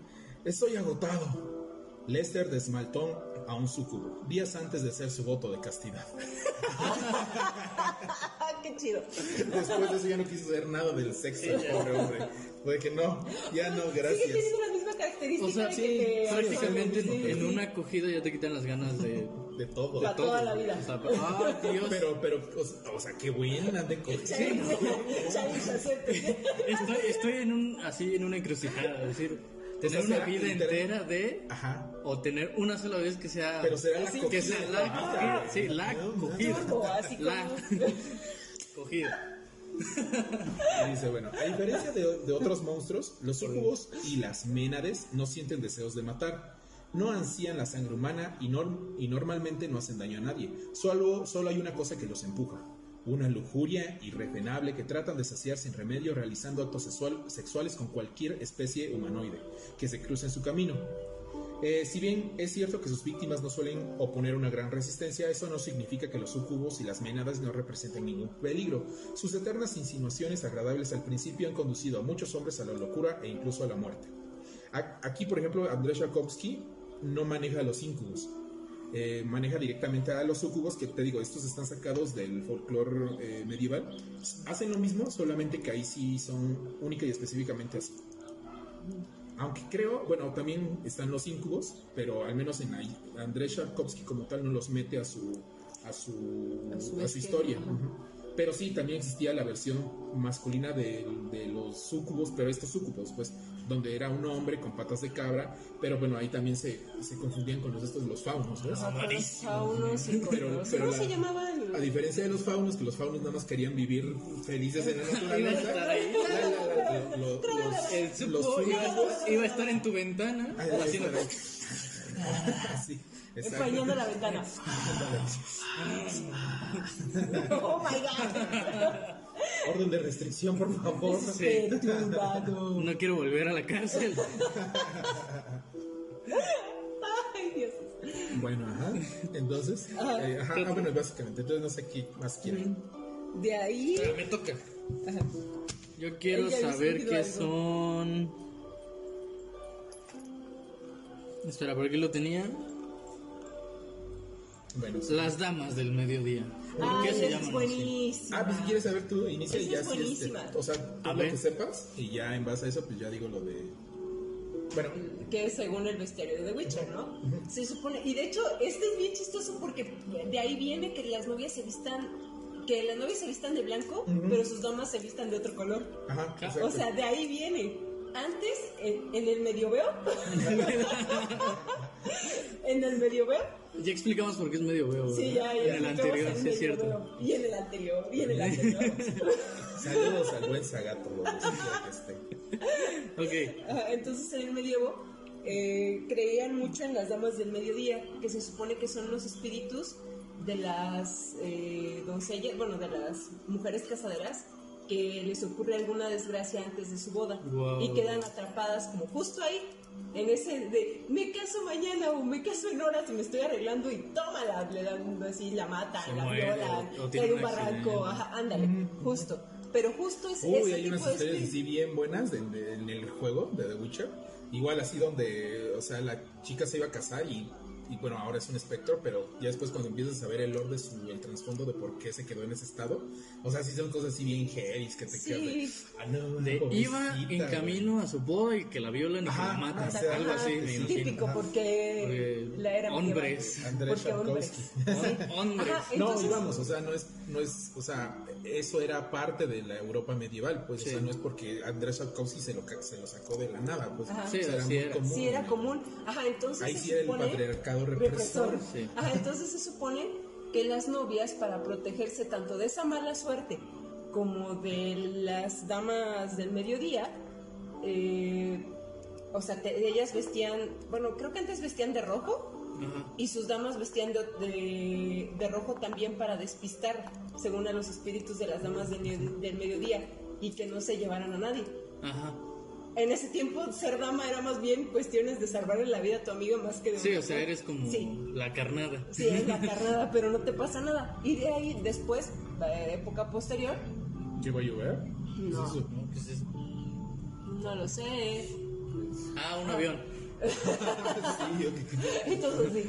estoy agotado. Lester desmaltó a un sucubo días antes de hacer su voto de castidad. ¡Qué chido! Después de eso ya no quiso hacer nada del sexo, pobre hombre. Fue que no, ya no, gracias. Sigue teniendo la misma característica. O sea, sí, prácticamente en una acogida ya te quitan las ganas de... De todo. Para toda la vida. ah, Dios. Pero, pero, o sea, qué buena de coger. Sí. estoy, estoy en un, así, en una encrucijada, es decir tener una vida entera de Ajá. o tener una sola vez que sea pero será la que sea la sí la cogida. La cogida. Dice bueno a diferencia de, de otros monstruos los sucubos y las ménades no sienten deseos de matar. No ansían la sangre humana y, y normalmente no hacen daño a nadie. Solo, solo hay una cosa que los empuja, una lujuria irrefrenable que tratan de saciar sin remedio realizando actos sexuales con cualquier especie humanoide que se cruce en su camino. Eh, si bien es cierto que sus víctimas no suelen oponer una gran resistencia, eso no significa que los sucubos y las menadas no representen ningún peligro. Sus eternas insinuaciones agradables al principio han conducido a muchos hombres a la locura e incluso a la muerte. Aquí, por ejemplo, Andrés Jakovsky no maneja los incubos, eh, maneja directamente a los sucubos, que te digo, estos están sacados del folclore eh, medieval. Hacen lo mismo, solamente que ahí sí son única y específicamente así. Aunque creo, bueno, también están los incubos, pero al menos en Andrés Sharkovsky como tal no los mete a su a su, a su, historia. Pero sí, también existía la versión masculina de, de los sucubos, pero estos sucubos, pues donde era un hombre con patas de cabra, pero bueno, ahí también se, se confundían con los estos los faunos, ¿ves? faunos y pero, pero ¿Cómo se llamaban? A diferencia de los faunos, que los faunos nada más querían vivir felices en la naturaleza. los, los, iba, a estar en tu ventana haciendo... sí. Empañando la ventana. oh my god. Orden de restricción, por favor. Sí. No quiero volver a la cárcel. Ay, Dios. Bueno, ajá. Entonces, ajá, eh, ajá ah, bueno, básicamente, entonces no sé qué más quieren. De ahí. me toca. Ajá. Yo quiero saber qué son. Espera, ¿por qué lo tenía? Bueno, Las damas del mediodía. ¿Por qué se llaman buenísima. Ah, pues si quieres saber tú, inicia y ya es este, o sea, lo que sepas y ya en base a eso pues ya digo lo de bueno, que es según el bestiario de The Witcher, ¿no? Se supone, y de hecho este es bien chistoso porque de ahí viene que las novias se vistan que las novias se vistan de blanco, pero sus damas se vistan de otro color. Ajá, o sea, de ahí viene. Antes, en, en el medioveo, en el medioveo, ya explicamos por qué es medio. Sí, ya, ya. En el anterior, sí es cierto. Y en el anterior, y en el anterior. Saludos al buen que esté. Ok. entonces en el medievo eh, creían mucho en las damas del mediodía, que se supone que son los espíritus de las eh, doncellas, bueno, de las mujeres casaderas que les ocurre alguna desgracia antes de su boda y quedan atrapadas como justo ahí en ese de me caso mañana o me caso en horas y me estoy arreglando y tómala, le dan así, la mata, la violan, un barranco, ajá, ándale, justo. Pero justo es Uy, hay unas historias así bien buenas en, en el juego de The Witcher. Igual así donde, o sea, la chica se iba a casar y y bueno, ahora es un espectro, pero ya después cuando empiezas a ver el lore de su, el trasfondo de por qué se quedó en ese estado, o sea, sí son cosas así bien heavy que te quedas de, ah, no, iba en camino a su boda y que la violan y la matan, algo así, me Típico, porque, la era hombres. Andrés Sharkovsky. hombres. No, digamos, o sea, no es, no es, o sea, eso era parte de la Europa medieval, pues, o sea, no es porque Andrés Sharkovsky se lo, se lo sacó de la nada, pues, sí, era, muy común. Sí, era común. Ajá, entonces Ahí sí era el patriarcado represor. entonces se supone que las novias, para protegerse tanto de esa mala suerte como de las damas del mediodía, eh, o sea, ellas vestían, bueno, creo que antes vestían de rojo y sus damas vestían de, de, rojo también para despistar, según a los espíritus de las damas del, del mediodía, y que no se llevaran a nadie. Ajá en ese tiempo ser dama era más bien cuestiones de salvarle la vida a tu amigo más que de Sí, o sea, eres como la carnada. Sí, es la carnada, pero no te pasa nada. Y de ahí después, la época posterior. ¿Llegó a llover? No. ¿Qué es eso? No lo sé. Ah, un avión sí, Entonces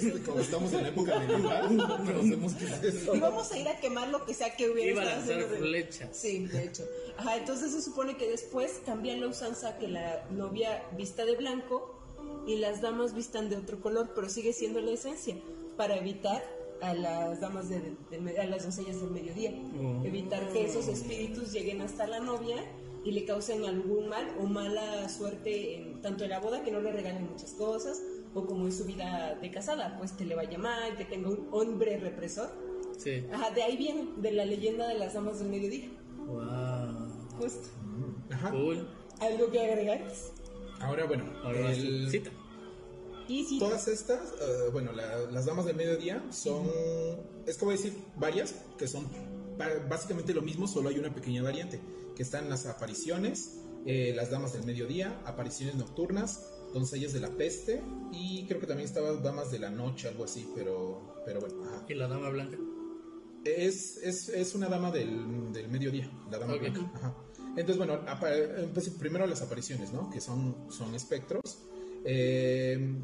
sí. como estamos en la época medieval, no conocemos qué es eso. Y vamos a ir a quemar lo que sea que hubiera. Iba a lanzar flechas. Sí, de hecho. Ajá, entonces se supone que después cambian la usanza que la novia vista de blanco y las damas vistan de otro color, pero sigue siendo la esencia, para evitar a las damas de, a las doncellas del mediodía. Oh. Evitar que esos espíritus lleguen hasta la novia y le causen algún mal o mala suerte en, tanto en la boda que no le regalen muchas cosas o como en su vida de casada, pues que le vaya mal, que tenga un hombre represor. Sí. Ajá, de ahí viene, de la leyenda de las damas del mediodía. Wow. Justo. Ajá. Cool. ¿Algo que agregar? Ahora, bueno, Ahora el... cita. Todas estas, eh, bueno, las damas del mediodía son, es como decir, varias que son básicamente lo mismo, solo hay una pequeña variante, que están las apariciones, eh, las damas del mediodía, apariciones nocturnas, doncellas de la peste y creo que también estaba damas de la noche, algo así, pero, pero bueno. ¿Y la dama blanca? Es, es, es una dama del, del, mediodía, la dama blanca. Entonces, bueno, pues, primero las apariciones, ¿no? Que son, son espectros. Eh,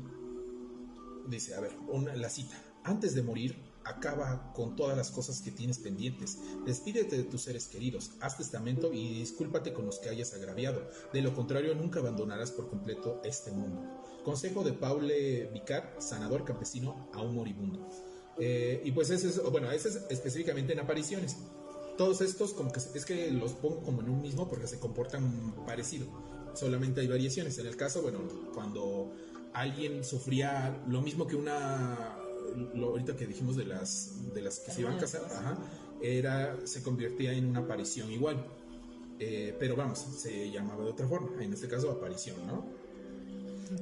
dice, a ver, una, la cita. Antes de morir, acaba con todas las cosas que tienes pendientes. Despídete de tus seres queridos, haz testamento y discúlpate con los que hayas agraviado. De lo contrario, nunca abandonarás por completo este mundo. Consejo de Paule Vicar, sanador campesino a un moribundo. Eh, y pues ese es, bueno, ese es específicamente en apariciones. Todos estos, como que es que los pongo como en un mismo porque se comportan parecido. Solamente hay variaciones. En el caso, bueno, cuando alguien sufría lo mismo que una lo, ahorita que dijimos de las, de las que se iban a casar, era, se convertía en una aparición igual. Eh, pero vamos, se llamaba de otra forma, en este caso aparición, ¿no?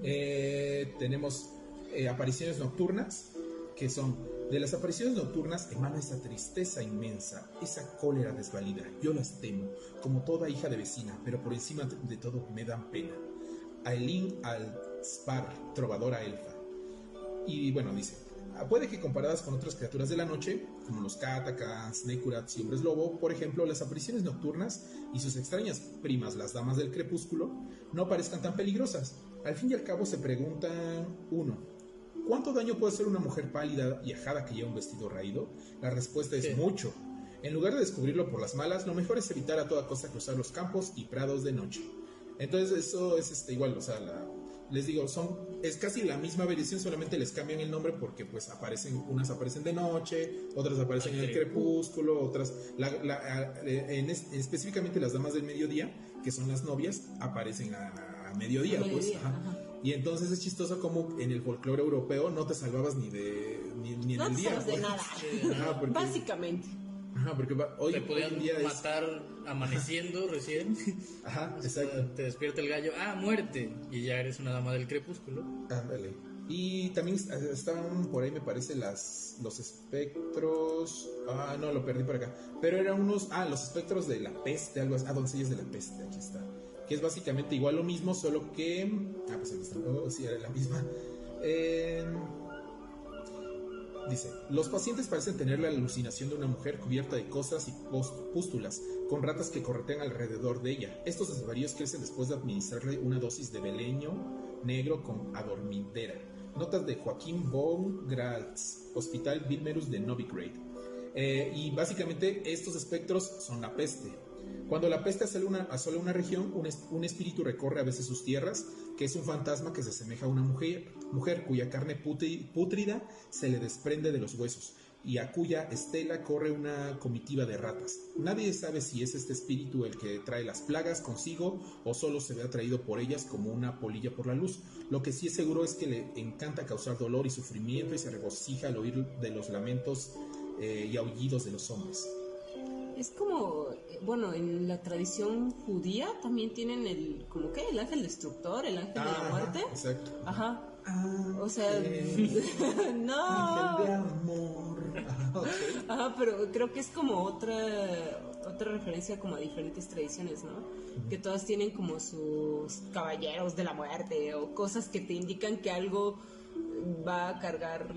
Eh, tenemos eh, apariciones nocturnas, que son, de las apariciones nocturnas emana esa tristeza inmensa, esa cólera desvalida. Yo las temo, como toda hija de vecina, pero por encima de todo me dan pena. Aileen Al-Spar, trovadora elfa. Y bueno, dice, puede que comparadas con otras criaturas de la noche, como los Katakans, Nekurats y hombres lobo, por ejemplo, las apariciones nocturnas y sus extrañas primas, las damas del crepúsculo, no parezcan tan peligrosas. Al fin y al cabo se preguntan, uno, ¿cuánto daño puede hacer una mujer pálida y ajada que lleva un vestido raído? La respuesta es mucho. En lugar de descubrirlo por las malas, lo mejor es evitar a toda costa cruzar los campos y prados de noche. Entonces eso es este, igual, o sea, la, les digo, son es casi la misma versión, solamente les cambian el nombre porque pues aparecen, unas aparecen de noche, otras aparecen en el crepúsculo, otras, en específicamente las damas del mediodía, que son las novias, aparecen a, mediodía, pues. Y entonces es chistoso como en el folclore europeo no te salvabas ni de ni, en el día. de nada. Básicamente. Ajá, porque hoy, te podían día matar amaneciendo recién. Ajá, exacto. Te despierta el gallo, ah, muerte. Y ya eres una dama del crepúsculo. Ándale. Y también estaban por ahí, me parece, las, los espectros. Ah, no, lo perdí por acá. Pero eran unos. Ah, los espectros de la peste, algo así. Ah, doncellas de la peste, aquí está. Que es básicamente igual lo mismo, solo que. Ah, pues aquí está. Oh, sí, era la misma. Eh Dice, los pacientes parecen tener la alucinación de una mujer cubierta de cosas y pústulas, con ratas que corretean alrededor de ella. Estos desvaríos crecen después de administrarle una dosis de beleño negro con adormidera. Notas de Joaquín von Gratz, Hospital Vilmerus de Novigrad. Eh, y básicamente estos espectros son la peste, cuando la peste asola una, una región, un, espíritu recorre a veces sus tierras, que es un fantasma que se asemeja a una mujer, mujer cuya carne pútrida se le desprende de los huesos y a cuya estela corre una comitiva de ratas. Nadie sabe si es este espíritu el que trae las plagas consigo o solo se ve atraído por ellas como una polilla por la luz. Lo que sí es seguro es que le encanta causar dolor y sufrimiento y se regocija al oír de los lamentos eh, y aullidos de los hombres. Es como, bueno, en la tradición judía también tienen el, como que, el ángel destructor, el ángel de la muerte. Exacto. Ajá. O sea, no. De amor. Ajá, pero creo que es como otra, otra referencia como a diferentes tradiciones, ¿no? Que todas tienen como sus caballeros de la muerte o cosas que te indican que algo va a cargar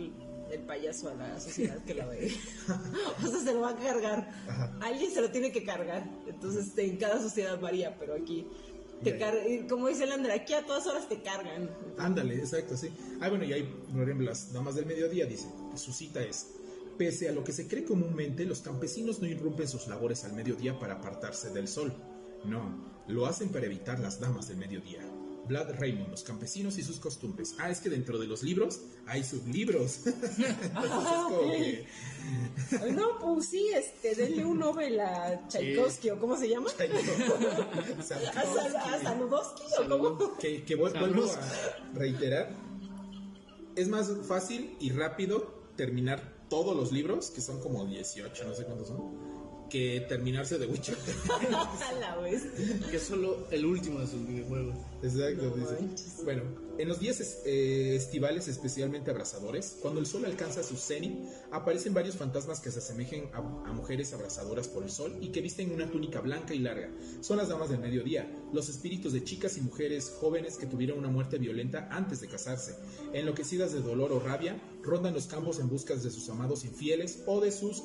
el payaso a la sociedad que la ve. o sea, se lo va a cargar. Alguien se lo tiene que cargar. Entonces, en cada sociedad varía, pero aquí te como dice Landra, aquí a todas horas te cargan. Ándale, exacto, sí. Ah, bueno, y ahí, por ejemplo, las damas del mediodía dicen, su cita es, pese a lo que se cree comúnmente, los campesinos no irrumpen sus labores al mediodía para apartarse del sol. No, lo hacen para evitar las damas del mediodía. Vlad Raymond, los campesinos y sus costumbres. Ah, es que dentro de los libros hay sublibros. No, pues sí, este, denle un Nobel a Tchaikovsky, o ¿cómo se llama? a, Saludowski, ¿o cómo? Que, que vuelvo a reiterar. Es más fácil y rápido terminar todos los libros, que son como 18, no sé cuántos son que terminarse de Witcher. La vez. Que es solo el último de sus videojuegos. Exacto, dice. Bueno, en los días es- eh, estivales especialmente abrasadores, cuando el sol alcanza su cenit, aparecen varios fantasmas que se asemejen a, a mujeres abrasadoras por el sol y que visten una túnica blanca y larga. Son las damas del mediodía, los espíritus de chicas y mujeres jóvenes que tuvieron una muerte violenta antes de casarse. Enloquecidas de dolor o rabia, rondan los campos en busca de sus amados infieles o de sus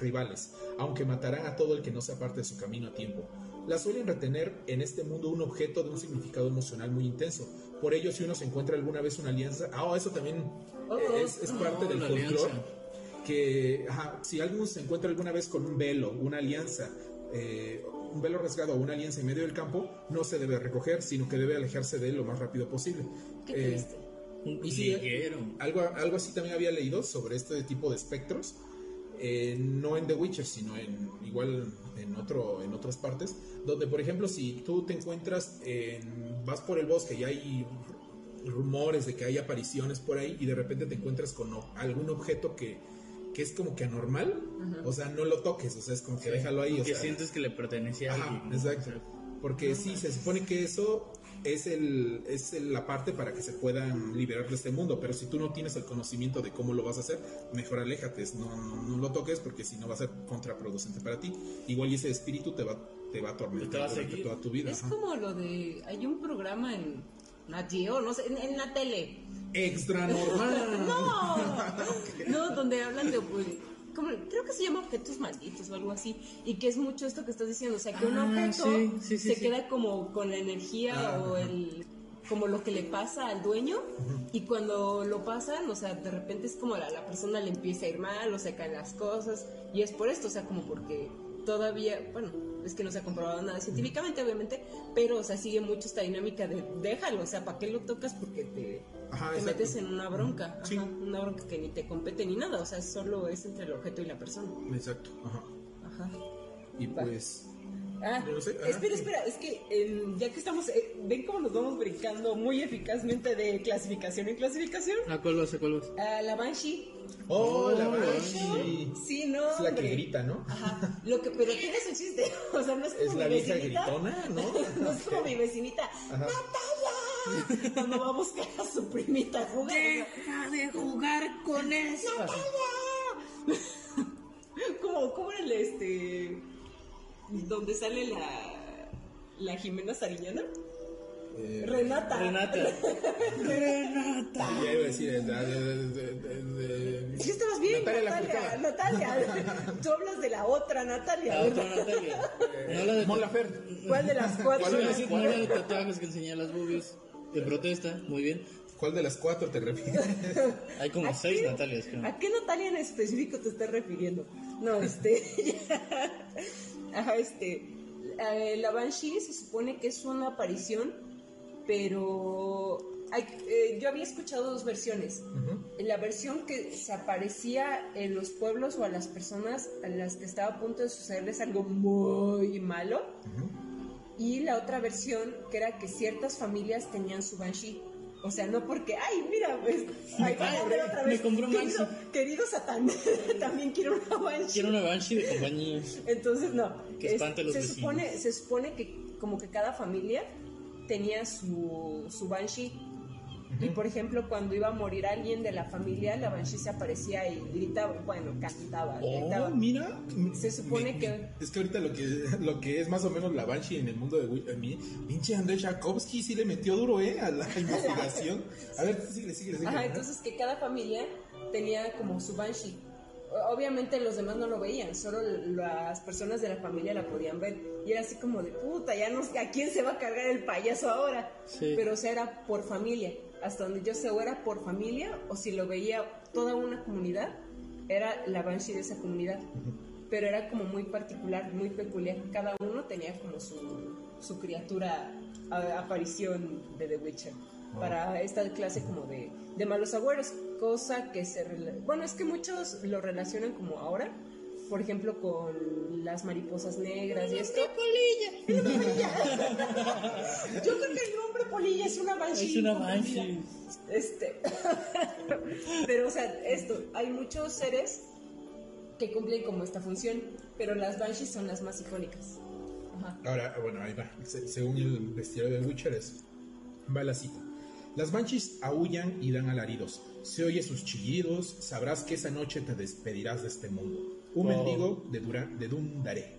rivales, aunque matarán a todo el que no se aparte de su camino a tiempo. Las suelen retener en este mundo un objeto de un significado emocional muy intenso. Por ello, si uno se encuentra alguna vez una alianza, ah, eso también Oh, es, es parte Oh, del folclore. Que ajá, si alguien se encuentra alguna vez con un velo, una alianza, eh, un velo rasgado o una alianza en medio del campo, no se debe recoger, sino que debe alejarse de él lo más rápido posible. Qué Eh, triste. Un Y sí, liguero. algo, algo así también había leído sobre este tipo de espectros, eh, no en The Witcher, sino en igual en otro en otras partes, donde por ejemplo si tú te encuentras en, vas por el bosque y hay rumores de que hay apariciones por ahí y de repente te encuentras con algún objeto que, que es como que anormal, o sea, no lo toques, o sea, es como que déjalo ahí, o que sea, sientes que le pertenece a alguien. exacto. Porque sí, se supone que eso es, el, es el- la parte para que se puedan liberar de este mundo. Pero si tú no tienes el conocimiento de cómo lo vas a hacer, mejor aléjate. No, no, no lo toques porque si no va a ser contraproducente para ti. Igual y ese espíritu te va, te va a atormentar durante seguir. toda tu vida. Es ajá. como lo de. Hay un programa en Nat Geo, no sé, en, en la tele. Extra normal. No, no, donde hablan de. Como- creo que se llama objetos malditos o algo así. Y que es mucho esto que estás diciendo. O sea, que un Ah, objeto sí, sí, sí, se queda como con la energía Ah, o el. Como lo que le pasa al dueño, y cuando lo pasan, o sea, de repente es como la, la persona le empieza a ir mal, o se caen las cosas, y es por esto, o sea, como porque todavía, bueno, es que no se ha comprobado nada científicamente, obviamente, pero, o sea, sigue mucho esta dinámica de déjalo, o sea, ¿para qué lo tocas? Porque te, Ajá, te exacto. metes en una bronca, Sí. ajá, una bronca que ni te compete ni nada, o sea, solo es entre el objeto y la persona. Exacto. Ajá. Ajá. Y Va. pues. Ah, no sé, espera, espera, es que em, ya que estamos, eh, ven cómo nos vamos brincando muy eficazmente de clasificación en clasificación. ¿A cuál vas? ¿A cuál vas? Ah, la Banshee. ¡Oh, la Oh, Banshee! Sí, no. Es la que grita, ¿no? Ajá. Lo que, pero tiene su chiste. O sea, no es como Es la mi vieja vecinita. gritona, ¿no? No es como mi vecinita. Ajá. ¡Natalia! Cuando va a buscar a su primita a jugar. Deja de jugar con eso. ¿Cómo, cómo era el este. Donde sale la. la Jimena Sariñana? Eh, Renata. Renata. Renata. Ya iba a decir. eh, de- de- de- de- de- Sí, estabas bien, Natalia Natalia. Natalia. Tú hablas de la otra Natalia. La otra. Natalia. No la de Mon Laferte. ¿Cuál de las cuatro? ¿Cuál de las No cuatro? la de tatuajes que enseña las boobies. De protesta, muy bien. ¿Cuál de las cuatro te refieres? Hay como ¿A seis qué- Natalias, creo. ¿A qué Natalia en específico te estás refiriendo? No, este. Ajá, este. eh, la Banshee se supone que es una aparición, pero. hay- eh, yo había escuchado dos versiones. La versión que se aparecía en los pueblos o a las personas a las que estaba a punto de sucederles algo muy malo. Y la otra versión que era que ciertas familias tenían su Banshee. O sea, no porque, ay, mira, pues, ay, a otra me vez. compré un querido, querido Satán, también quiero una Banshee. Quiero una Banshee de compañía. Entonces, no. Que espante los se, vecinos. supone, se supone que como que cada familia tenía su, su Banshee. Y por ejemplo, cuando iba a morir alguien de la familia, la Banshee se aparecía y gritaba, bueno, cantaba, gritaba. Oh, mira. Se supone que- Es que ahorita lo que, lo que es más o menos la Banshee en el mundo de Wi- a mí, pinche Andrés Tchaikovsky sí le metió duro, ¿eh? A la investigación. A ver, sigue, sigue, sigue. Ajá, entonces que cada familia tenía como su Banshee. Obviamente los demás no lo veían, solo las personas de la familia la podían ver. Y era así como de puta, ya no sé a quién se va a cargar el payaso ahora. Sí. Pero o sea, era por familia. Hasta donde yo sé, o era por familia, o si lo veía toda una comunidad, era la Banshee de esa comunidad. Pero era como muy particular, muy peculiar. Cada uno tenía como su, su criatura, a- aparición de The Witcher. Para esta clase como de, de malos agüeros. Cosa que se... Bueno, es que muchos lo relacionan como ahora. Por ejemplo, con las mariposas negras y esto. ¡Una polilla! Yo creo que el nombre polilla es una banshee. Es una. Banshee. Este. Pero, o sea, esto, hay muchos seres que cumplen como esta función, pero las Banshees son las más icónicas. Ajá. Ahora, bueno, ahí va. Se- según el bestiario de Witcher es, va la cita. Las Banshees aullan y dan alaridos. Se oye sus chillidos, sabrás que esa noche te despedirás de este mundo. Un Oh. mendigo de, Dura, de Dundaré.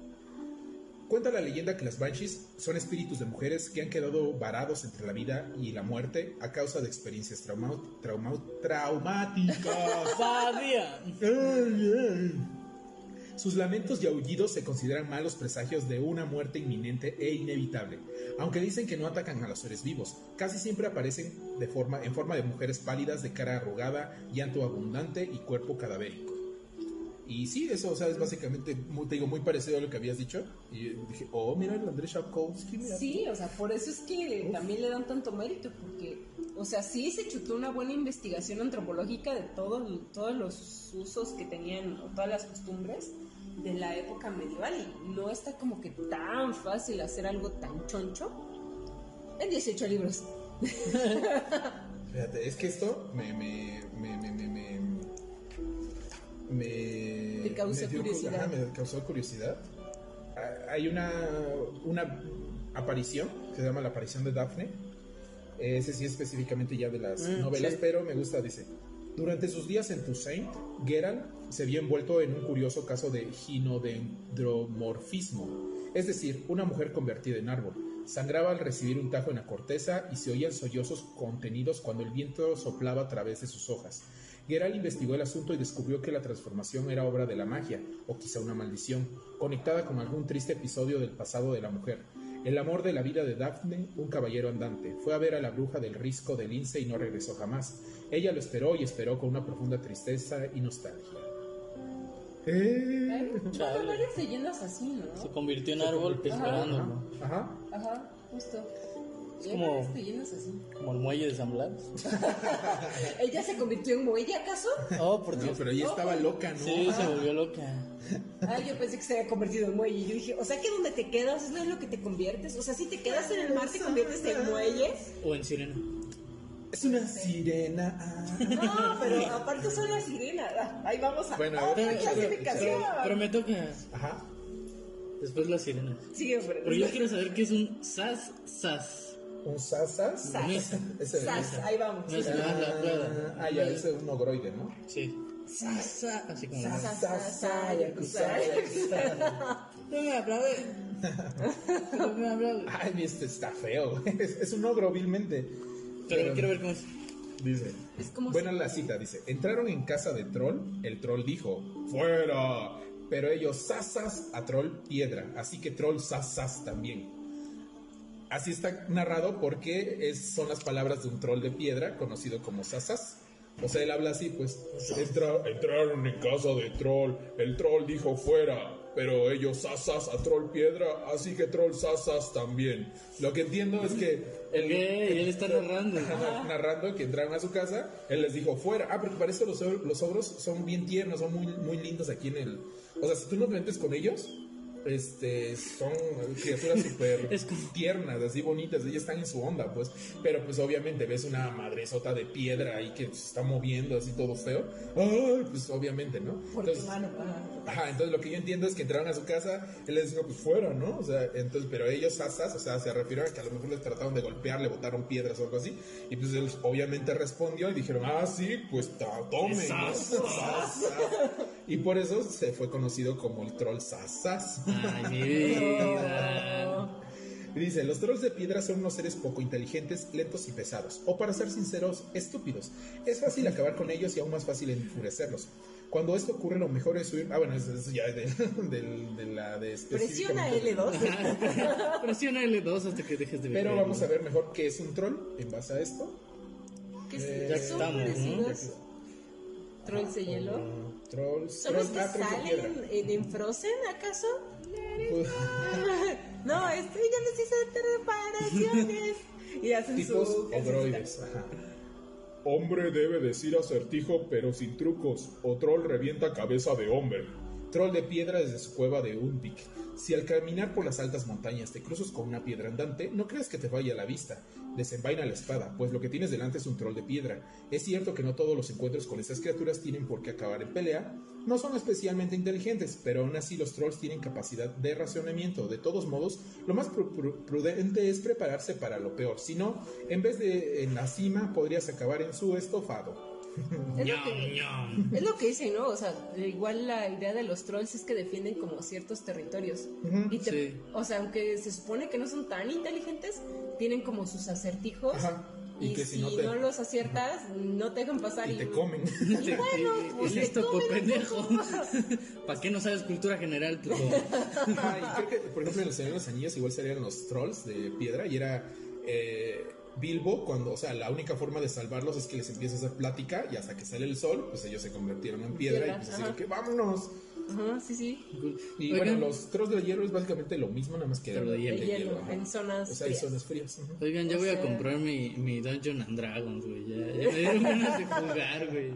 Cuenta la leyenda que las Banshees son espíritus de mujeres que han quedado varados entre la vida y la muerte a causa de experiencias trauma- trauma- traumáticas. Sus lamentos y aullidos se consideran malos presagios de una muerte inminente e inevitable. Aunque dicen que no atacan a los seres vivos, casi siempre aparecen de forma, en forma de mujeres pálidas de cara arrugada, llanto abundante y cuerpo cadavérico. Y sí, eso, o sea, es básicamente, muy, te digo, muy parecido a lo que habías dicho. Y dije, oh, mira el Andrés Sapkowski, mira. Sí, o sea, por eso es que también le dan tanto mérito, porque, o sea, sí se chutó una buena investigación antropológica de todo, todos los usos que tenían, o todas las costumbres de la época medieval, y no está como que tan fácil hacer algo tan choncho en 18 libros. Fíjate, es que esto me. me. me. me. Me. Te causó me dio cu- curiosidad. ajá, me causó curiosidad. Ah, Hay una. una aparición, que se llama la aparición de Daphne. Ese sí específicamente ya de las Mm, novelas, sí. pero me gusta, dice. Durante sus días en Toussaint, Geralt se vio envuelto en un curioso caso de ginodendromorfismo, es decir, una mujer convertida en árbol. Sangraba al recibir un tajo en la corteza y se oían sollozos contenidos cuando el viento soplaba a través de sus hojas. Geralt investigó el asunto y descubrió que la transformación era obra de la magia, o quizá una maldición, conectada con algún triste episodio del pasado de la mujer. El amor de la vida de Daphne, un caballero andante, fue a ver a la bruja del risco del lince y no regresó jamás. Ella lo esperó y esperó con una profunda tristeza y nostalgia. Eh, Hay varias leyendas así, Se convirtió en árbol esperándolo. Ajá. Ajá, justo. Es como- así. Como el muelle de San Blas. ¿Ella se convirtió en muelle acaso? Oh, por No, Dios. pero ella estaba loca, ¿no? Sí, se volvió loca. Ah, yo pensé que se había convertido en muelle. Y yo dije, o sea que donde te quedas no es lo que te conviertes. O sea, si te quedas en el mar, te conviertes en muelle. O en sirena. Es una sirena. ah. No, pero aparte son las sirenas. Ah, Ahí vamos a. Bueno, otra Pero, pero- clasificación. pero- pero me toca Ajá. después la sirena. Sigue, hombre. Pero yo quiero saber qué es un sas sas. Un sasas. Sas. Sas, ahí vamos. No es la, la plada. Ah, ya, ese es un ogroide, ¿no? Sí. Sas, sas, así como la Sas, sas, sas, yakuza. No me aplaude. No me aplaude. Ay, este está feo. Es, es un ogro, vilmente. Pero quiero ver cómo es. Dice. Es como Buena si- la cita, dice. Entraron en casa de Troll. El Troll dijo, ¡fuera! Pero ellos sasas a Troll piedra. Así que Troll sasas también. Así está narrado porque es, son las palabras de un troll de piedra conocido como sasas. O sea, él habla así, pues. "Entra- entraron en casa de Troll. El Troll dijo fuera. Pero ellos sasas a Troll piedra. Así que Troll sasas también. Lo que entiendo es que El gay, él está narrando. Narrando que entraron a su casa, él les dijo fuera. Ah, porque para esto los, los ogros son bien tiernos, son muy, muy lindos aquí en el. O sea, si tú no te metes con ellos, este, son criaturas súper tiernas, así bonitas, ellas están en su onda, pues. Pero pues obviamente ves una madresota de piedra ahí que se está moviendo así todo feo. Ay, pues obviamente, ¿no? Entonces, mano. ajá. Entonces lo que yo entiendo es que entraron a su casa, él les dijo, pues fuera, ¿no? O sea, entonces, pero ellos asas, o sea, se refirieron a que a lo mejor les trataron de golpear, le botaron piedras o algo así, y pues él obviamente respondió y dijeron, ah, sí, pues tome, ¿no? Y por eso se fue conocido como el troll Sasas. Ay, mi vida. Y Dice, los trolls de piedra son unos seres poco inteligentes, lentos y pesados, o para ser sinceros, estúpidos. Es fácil acabar con ellos y aún más fácil enfurecerlos. Cuando esto ocurre, lo mejor es huir. Ah, bueno, eso, eso ya es de, del- de la de Presiona específicamente- L2. Presiona L2 hasta que dejes de ver. Pero vamos a ver mejor qué es un troll en base a esto. Que Eh, ya son estamos, ¿no? Trolls de hielo. Trolls. ¿Son los que salen en, en Frozen, acaso? Pues, No, esto ya les hizo reparaciones. Y hacen tipos su. ogroides. Ajá. Hombre debe decir acertijo, pero sin trucos, o troll revienta cabeza de hombre. Troll de piedra desde su cueva de Undvik. Si al caminar por las altas montañas te cruzas con una piedra andante, no creas que te vaya a la vista. Desenvaina la espada, pues lo que tienes delante es un troll de piedra. Es cierto que no todos los encuentros con estas criaturas tienen por qué acabar en pelea, no son especialmente inteligentes, pero aún así los trolls tienen capacidad de racionamiento. De todos modos, lo más prudente es prepararse para lo peor, si no, en vez de en la cima podrías acabar en su estofado. Es lo, que, es lo que dicen, ¿no? O sea, igual la idea de los trolls es que defienden como ciertos territorios. y O sea, aunque se supone que no son tan inteligentes, tienen como sus acertijos. Y, que si, no, los aciertas, no te dejan pasar. Y, te comen. Y bueno, pues es esto por pendejo. ¿Para qué no sabes cultura general, puto? creo que, por ejemplo, en los Señor de los Anillos igual serían los trolls de piedra y era... Eh, Bilbo, cuando, o sea, la única forma de salvarlos es que les empieza a hacer plática y hasta que sale el sol, pues ellos se convirtieron en piedra, y pues así que vámonos. Ajá, sí, sí. Y bueno, los trozos de hierro es básicamente lo mismo, nada más que de hielo, en zonas o sea, hay zonas frías. Oigan, ya voy a comprar mi, mi Dungeon and Dragons, güey. Ya, ya me dieron ganas de jugar, güey.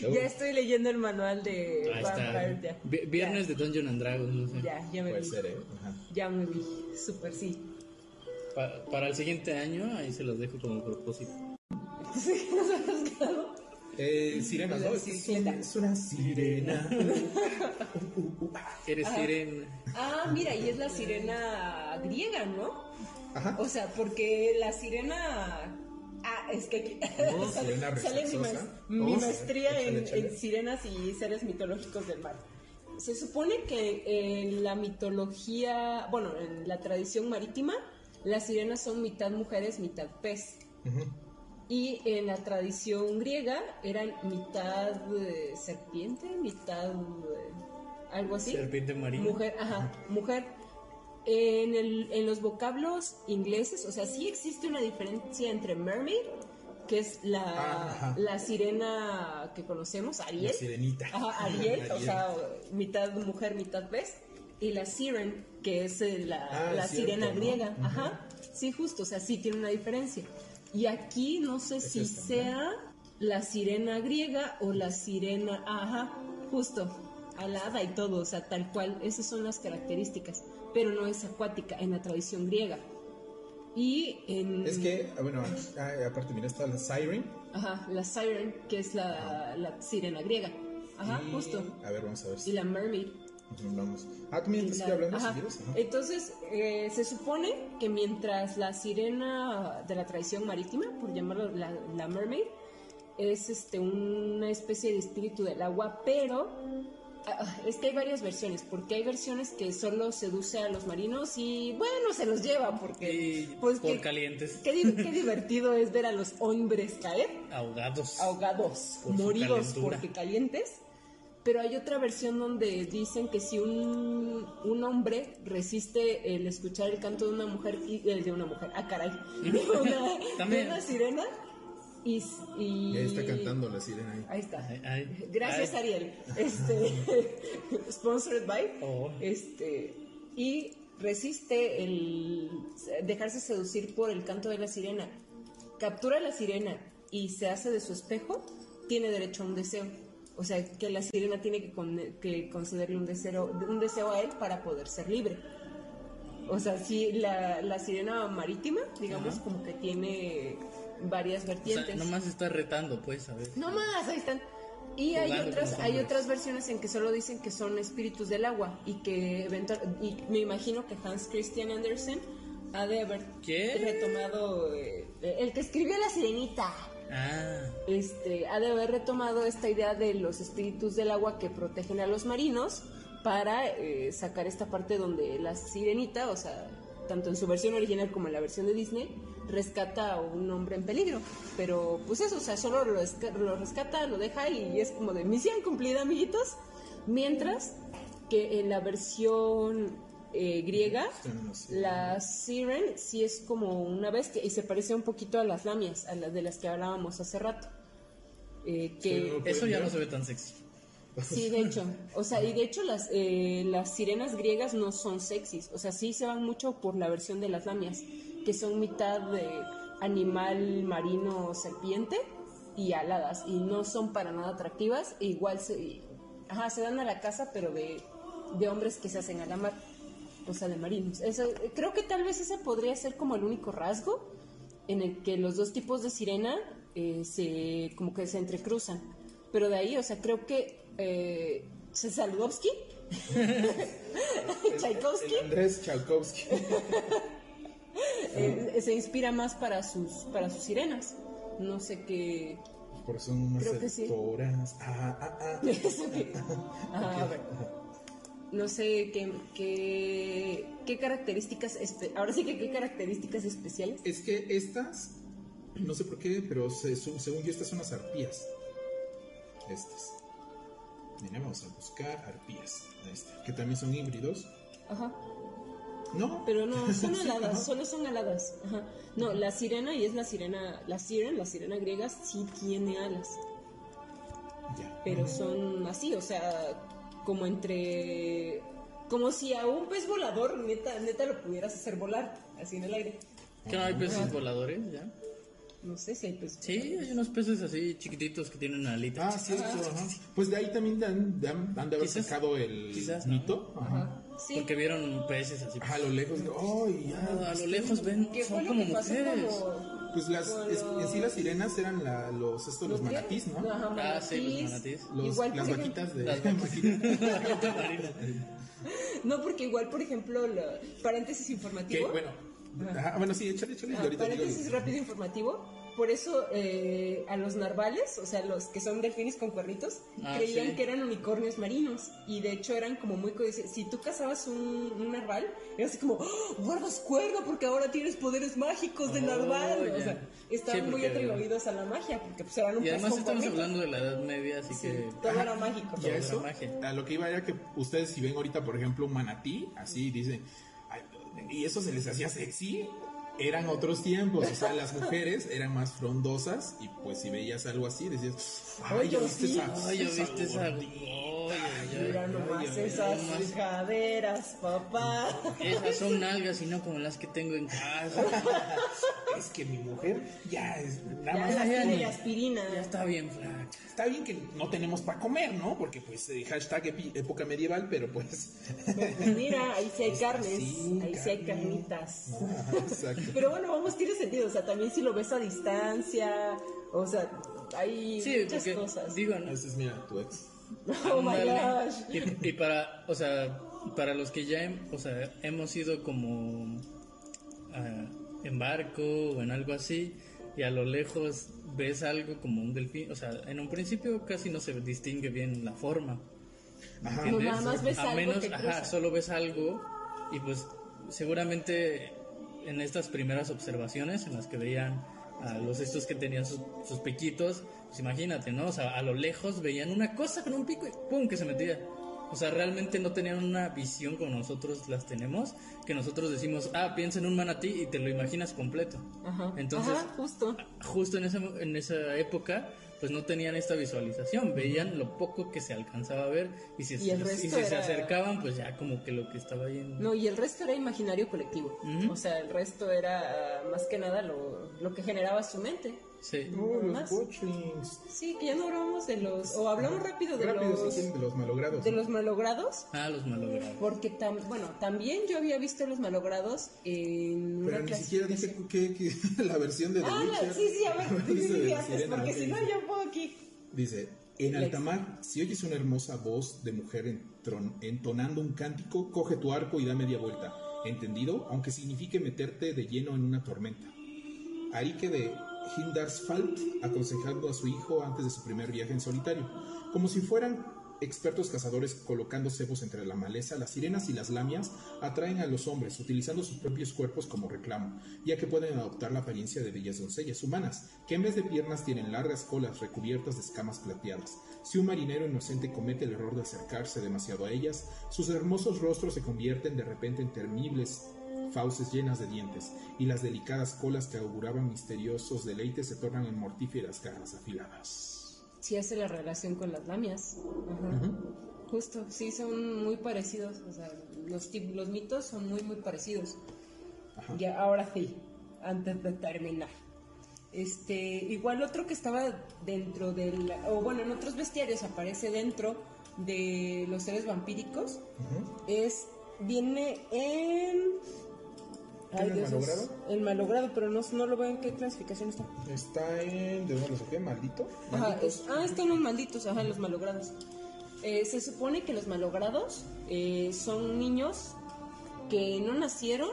Ya estoy leyendo el manual de Ahí está. Viernes de Dungeon and Dragons, no sé. Ya, ya me Puede vi. Ser, ¿eh? Ya me vi, súper sí para el siguiente año, ahí se los dejo como propósito. Eh, sirena, ¿no? Es, una sirena. Eres sirena. Ah, mira, y es la sirena griega, ¿no? Ajá. O sea, porque la sirena. Ah, es que oh, sale, mi, oh, maestría en, en, sirenas y seres mitológicos del mar. Se supone que en la mitología, bueno, en la tradición marítima, las sirenas son mitad mujeres, mitad pez. Y en la tradición griega eran mitad eh, serpiente, mitad eh, algo así. Serpiente marina. Mujer, ajá, mujer. En, el, en los vocablos ingleses, o sea, sí existe una diferencia entre mermaid, que es la, ah, la sirena que conocemos, Ariel. La sirenita. Ajá, Ariel, o sea, mitad mujer, mitad pez y la Siren, que es eh, la, ah, sirena griega. Ajá. Sí, justo, o sea, sí tiene una diferencia. Y aquí no sé si sea la sirena griega o la sirena, ajá, justo, alada y todo, o sea, tal cual, esas son las características, pero no es acuática en la tradición griega. Y en... Es que, ah, bueno, ah, aparte, mira, está la Siren. Ajá, la Siren, que es la, la sirena griega. Ajá, justo. A ver, vamos a ver. Y la Mermaid. Ah, Entonces, eh, se supone que mientras la sirena de la tradición marítima, por llamarlo la, mermaid, es este una especie de espíritu del agua, pero ah, es que hay varias versiones, porque hay versiones que solo seduce a los marinos y bueno, se los lleva porque pues por calientes. Qué, divertido es ver a los hombres caer. Ahogados, ahogados, moridos porque calientes pero hay otra versión donde dicen que si un, un hombre resiste el escuchar el canto de una mujer, y, el de una mujer, ah caray, de una, de una sirena, y, y, ahí está cantando la sirena ahí. Ahí está. Gracias Ariel. Este sponsored by. Oh. Este y resiste el dejarse seducir por el canto de la sirena. Captura a la sirena y se hace de su espejo, tiene derecho a un deseo. O sea, que la sirena tiene que, concederle un deseo, un deseo a él para poder ser libre. O sea, sí, la, sirena marítima, digamos, como que tiene varias vertientes. O nomás está retando, pues, a ver. No más, ahí están. Y hay otras, hay otras versiones en que solo dicen que son espíritus del agua y que y me imagino que Hans Christian Andersen ha de haber retomado eh, el que escribió La Sirenita. Ah. Este, ha de haber retomado esta idea de los espíritus del agua que protegen a los marinos para eh, sacar esta parte donde la sirenita, o sea, tanto en su versión original como en la versión de Disney, rescata a un hombre en peligro. Pero pues eso, o sea, solo lo, lo rescata, lo deja y es como de misión cumplida, amiguitos. Mientras que en la versión eh, griega, la siren sí es como una bestia y se parece un poquito a las lamias, a las de las que hablábamos hace rato. Eh, que eso ya no se ve tan sexy. Sí, de hecho. O sea, y de hecho las, eh, las sirenas griegas no son sexys. O sea, sí se van mucho por la versión de las lamias, que son mitad de animal marino serpiente y aladas. Y no son para nada atractivas. E igual se, ajá, se dan a la casa, pero de, de hombres que se hacen a la mar, o sea, de marinos. Eso, creo que tal vez ese podría ser como el único rasgo en el que los dos tipos de sirena eh, se, como que se entrecruzan. Pero de ahí, o sea, creo que eh, Cesarudowski, Tchaikovsky, Andrés Tchaikovsky. eh, se inspira más para sus, para sus sirenas. No sé qué. Por eso son unas que sí. Ah, ah, ah. Eso que- Ajá, a ver. No sé qué, qué, qué características, ahora sí que qué características especiales. Es que estas, no sé por qué, pero se- según yo estas son las arpías. Estas. Mira, vamos a buscar arpías. Que también son híbridos. Ajá. No, Pero no, son aladas, solo son aladas. Ajá. No, la sirena, y es la sirena, la siren, la sirena griega, sí tiene alas. Ya. Pero son así, o sea, como entre. Como si a un pez volador, neta, neta lo pudieras hacer volar, así en el aire. Que no hay peces voladores, ya. No sé si hay peces. Sí, hay unos peces así chiquititos que tienen alitas. Ah, cierto, ajá. Pues de ahí también han, de- han- han de haber Quizás- sacado el quizás, ¿no? mito. Ajá. Sí. Porque vieron peces así. A lo lejos. ¡Ay, ya! Ah, a lo lejos ven, ¿Qué fue son lo como que pasó mujeres. como Pues las, Con es- los- en sí las sirenas eran la- los, estos, los ¿Los qué? manatís, ¿no? Ajá, Ah, sí, los manatís. Los- Igual, las vaquitas de... Las No, porque igual, por ejemplo, la- paréntesis que, informativo. bueno, ajá, bueno, sí, échale, échale. Ah, ahorita digo- paréntesis rápido informativo. Por eso eh, a los narvales, o sea, los que son delfines con cuernitos, Ah, creían sí. que eran unicornios marinos. Y de hecho eran como muy codiciosos. Si tú cazabas un, un narval, era así como, ¡Oh, guardas cuerda porque ahora tienes poderes mágicos de Oh, narval. O sea, estaban Sí, muy atribuidos a la magia porque pues eran un Y además estamos cuernitos. hablando de la Edad Media, así Sí, que... todo Ajá. era mágico. Y eso, magia. a lo que iba era que ustedes si ven ahorita, por ejemplo, un manatí, así dicen, "Ay, y eso se les hacía sexy, eran otros tiempos, o sea, las mujeres eran más frondosas y pues si veías algo así decías, ay, ¿ya viste esa, Ay, yo esa viste esa... Mira nomás esas nomás. caderas, papá. Esas son nalgas y no como las que tengo en casa. Es que mi mujer ya es, nada Ya más ya aspirina. Ya está bien flaca. Está bien que no tenemos para comer, ¿no? Porque pues eh, hashtag epi- época medieval, pero pues... Pues mira, ahí sí hay carnes, ahí sí hay carnitas. Exacto. Pero bueno, vamos, tiene sentido, o sea, también si lo ves a distancia, o sea, hay Sí, muchas porque, cosas. digo, ¿no? Ese es, mira, tu ex. Oh my gosh. Y, y para, o sea, para los que ya, hem- o sea, hemos ido como ah, en barco o en algo así y a lo lejos ves algo como un delfín, o sea, en un principio casi no se distingue bien la forma. ¿me Ajá. No, nada más ves a algo menos, que ajá, solo ves algo y pues seguramente en estas primeras observaciones en las que veían a los estos que tenían sus, sus piquitos, pues imagínate, ¿no? O sea, a lo lejos veían una cosa con un pico y ¡pum! que se metía. O sea, realmente no tenían una visión como nosotros las tenemos, que nosotros decimos, ah, piensa en un manatí y te lo imaginas completo. Ajá. Entonces, Ajá, justo. justo en esa, en esa época, pues no tenían esta visualización, veían lo poco que se alcanzaba a ver y si, Y el y resto si se acercaban, pues ya como que lo que estaba ahí en... No, y el resto era imaginario colectivo. O sea, el resto era ah, más que nada lo, lo que generaba su mente. Sí. Oh, los Más. watchlings. Sí, que ya no hablamos de los. O hablamos rápido de Rápido, los. de malogrados. de los malogrados. Ah, los malogrados. Porque tam, bueno, también yo había visto los malogrados en una Pero ni siquiera dice que, que la versión de The Ah, Witcher. sí, sí, a ver, Dice sí, sí, de antes, Sirena, porque si no yo puedo aquí. Dice, en Lex. alta mar, si oyes una hermosa voz de mujer entron- entonando un cántico, coge tu arco y da media vuelta. ¿Entendido? Aunque signifique meterte de lleno en una tormenta. Arique de Hindarsfalt aconsejando a su hijo antes de su primer viaje en solitario. Como si fueran expertos cazadores colocando cebos entre la maleza, las sirenas y las lamias atraen a los hombres utilizando sus propios cuerpos como reclamo, ya que pueden adoptar la apariencia de bellas doncellas humanas, que en vez de piernas tienen largas colas recubiertas de escamas plateadas. Si un marinero inocente comete el error de acercarse demasiado a ellas, sus hermosos rostros se convierten de repente en temibles fauces llenas de dientes, y las delicadas colas que auguraban misteriosos deleites se tornan en mortíferas garras afiladas. Sí hace la relación con las lamias. Ajá. Justo, sí, son muy parecidos. O sea, los, los mitos son muy, muy parecidos. Ajá. Ya, ahora sí, antes de terminar. Este, igual otro que estaba dentro del, o bueno, en otros bestiarios aparece dentro de los seres vampíricos es viene en ¿En el Dios, malogrado? el malogrado, pero no, no lo veo en qué clasificación está. Está en. ¿De dónde lo saqué? ¿Maldito? Ajá, es- ah, están los malditos, ajá, los malogrados. Eh, se supone que los malogrados eh, son niños que no nacieron,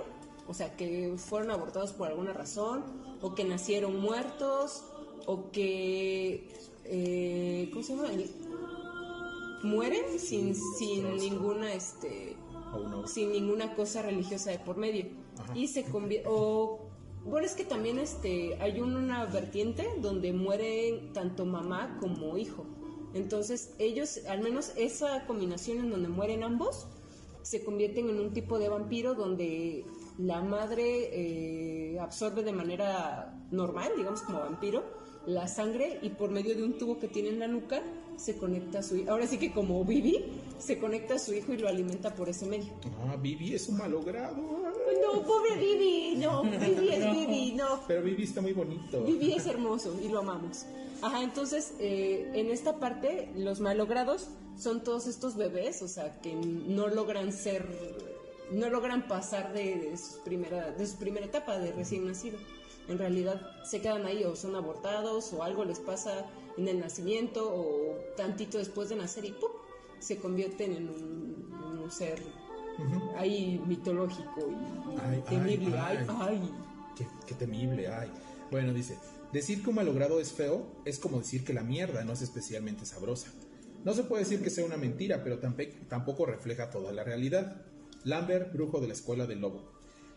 o sea, que fueron abortados por alguna razón, o que nacieron muertos, o que. eh, ¿Cómo se llama? Mueren sin, sin ninguna. este sin ninguna cosa religiosa de por medio. Y se convierte, o bueno, es que también este, hay una vertiente donde mueren tanto mamá como hijo. Entonces ellos, al menos esa combinación en donde mueren ambos, se convierten en un tipo de vampiro donde la madre eh, absorbe de manera normal, digamos como vampiro, la sangre y por medio de un tubo que tiene en la nuca se conecta a su. Ahora sí que como Vivi, se conecta a su hijo y lo alimenta por ese medio. Ah, Vivi es un malogrado. No, pobre Vivi, no, Vivi es Vivi, no. Pero Vivi está muy bonito. Vivi es hermoso y lo amamos. Ajá, entonces eh, en esta parte los malogrados son todos estos bebés, o sea, que no logran ser, no logran pasar de, de, su primera, de su primera etapa de recién nacido. En realidad se quedan ahí o son abortados o algo les pasa en el nacimiento o tantito después de nacer y ¡pum! Se convierten en un, ser ahí mitológico y Ay, temible. ay, Ay. Qué, qué temible, ay. Bueno, dice, decir que un malogrado es feo es como decir que la mierda no es especialmente sabrosa. No se puede decir que sea una mentira, pero tampoco refleja toda la realidad. Lambert, brujo de la escuela del lobo.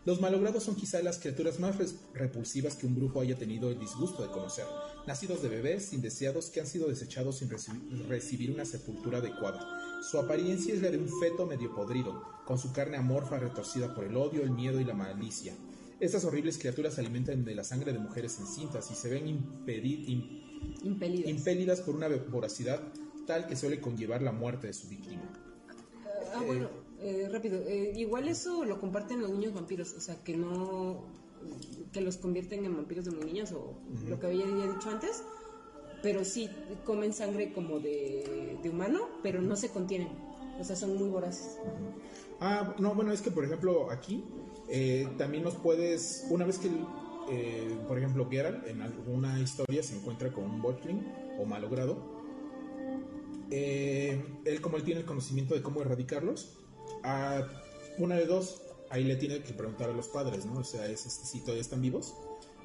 Los malogrados son quizá las criaturas más repulsivas que un brujo haya tenido el disgusto de conocer. Nacidos de bebés indeseados que han sido desechados sin reci- recibir una sepultura adecuada. Su apariencia es la de un feto medio podrido, con su carne amorfa retorcida por el odio, el miedo y la malicia. Estas horribles criaturas se alimentan de la sangre de mujeres encintas y se ven impelidas por una voracidad tal que suele conllevar la muerte de su víctima. Ah, bueno, eh, rápido. eh, igual eso lo comparten los niños vampiros, o sea, que no. que los convierten en vampiros de muy niños, o lo que había dicho antes. Pero sí, comen sangre como de, de humano, pero no se contienen. O sea, son muy voraces. Ah, no, bueno, es que por ejemplo aquí eh, también nos puedes, una vez que, eh, por ejemplo, Geralt en alguna historia se encuentra con un botling o malogrado, eh, él como él tiene el conocimiento de cómo erradicarlos, a una de dos, ahí le tiene que preguntar a los padres, ¿no? O sea, es si todavía están vivos,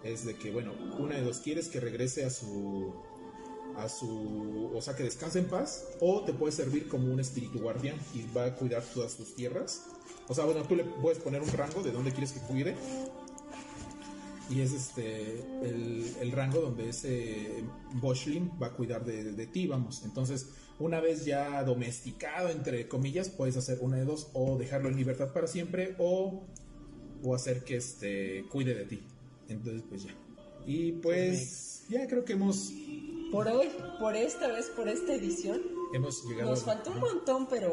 es de que, bueno, una de dos, ¿quieres que regrese a su a su, o sea, que descanse en paz, o te puede servir como un espíritu guardián y va a cuidar todas tus tierras. O sea, bueno, tú le puedes poner un rango de dónde quieres que cuide. Y es este el, el rango donde ese Boschling va a cuidar de, de ti, vamos. Entonces, una vez ya domesticado, entre comillas, puedes hacer una de dos, o dejarlo en libertad para siempre, o, o hacer que este cuide de ti. Entonces, pues ya. Y pues, ya creo que hemos Por hoy, por esta vez, por esta edición, Hemos llegado nos a- faltó un Ajá. montón, pero,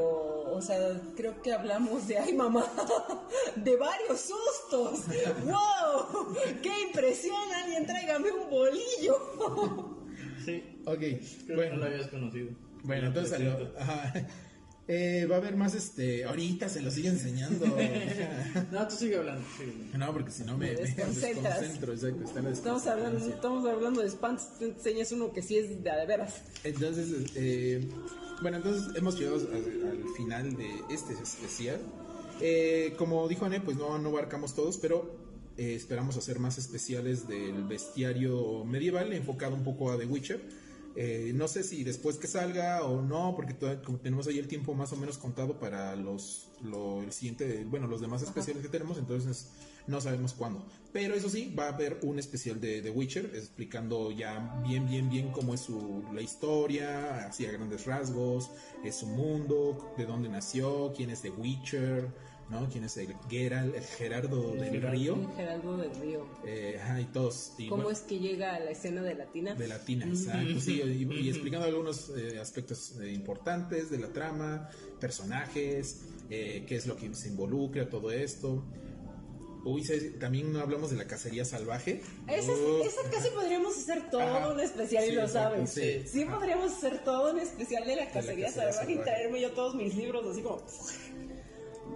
o sea, creo que hablamos de, ay mamá, de varios sustos. ¡Wow! ¡Qué impresión! Alguien tráigame un bolillo. Sí, Ok, creo que bueno, no lo habías conocido. Bueno, entonces presento. ajá. Eh, va a haber más este. Ahorita se lo sigue enseñando. No, tú sigue hablando. sigue hablando. no, porque si no me, Me desconcentro, exacto. está la Estamos hablando, estamos hablando de spams, tú enseñas uno que sí es de, a de veras. Entonces, eh, bueno, entonces hemos llegado al, al final de este especial. Eh, como dijo Anne, pues no, no abarcamos todos, pero eh, esperamos hacer más especiales del bestiario medieval enfocado un poco a The Witcher. Eh, no sé si después que salga o no, porque todavía- como tenemos ahí el tiempo más o menos contado para los lo, el siguiente, bueno, los demás especiales que tenemos, entonces no sabemos cuándo. Pero eso sí, va a haber un especial de The Witcher explicando ya bien, bien, bien cómo es su, la historia, así a grandes rasgos, es su mundo, de dónde nació, quién es The Witcher, ¿no? Quién es el Geralt, el Gerardo del Gerardo. Río, El Geraldo del Río. eh, ajá, y todos. y ¿Cómo bueno, es que llega a la escena de Latina? de Latina, exacto, sí, y, y explicando algunos eh, aspectos eh, importantes de la trama, personajes, eh, qué es lo que se involucra, todo esto. Uy, también no hablamos de la cacería salvaje. Esa, esa casi podríamos hacer todo Ajá. un especial y lo sabes. sí. Sí. podríamos hacer todo un especial de la cacería, cacería salvaje y salvaje. traerme yo todos mis libros así como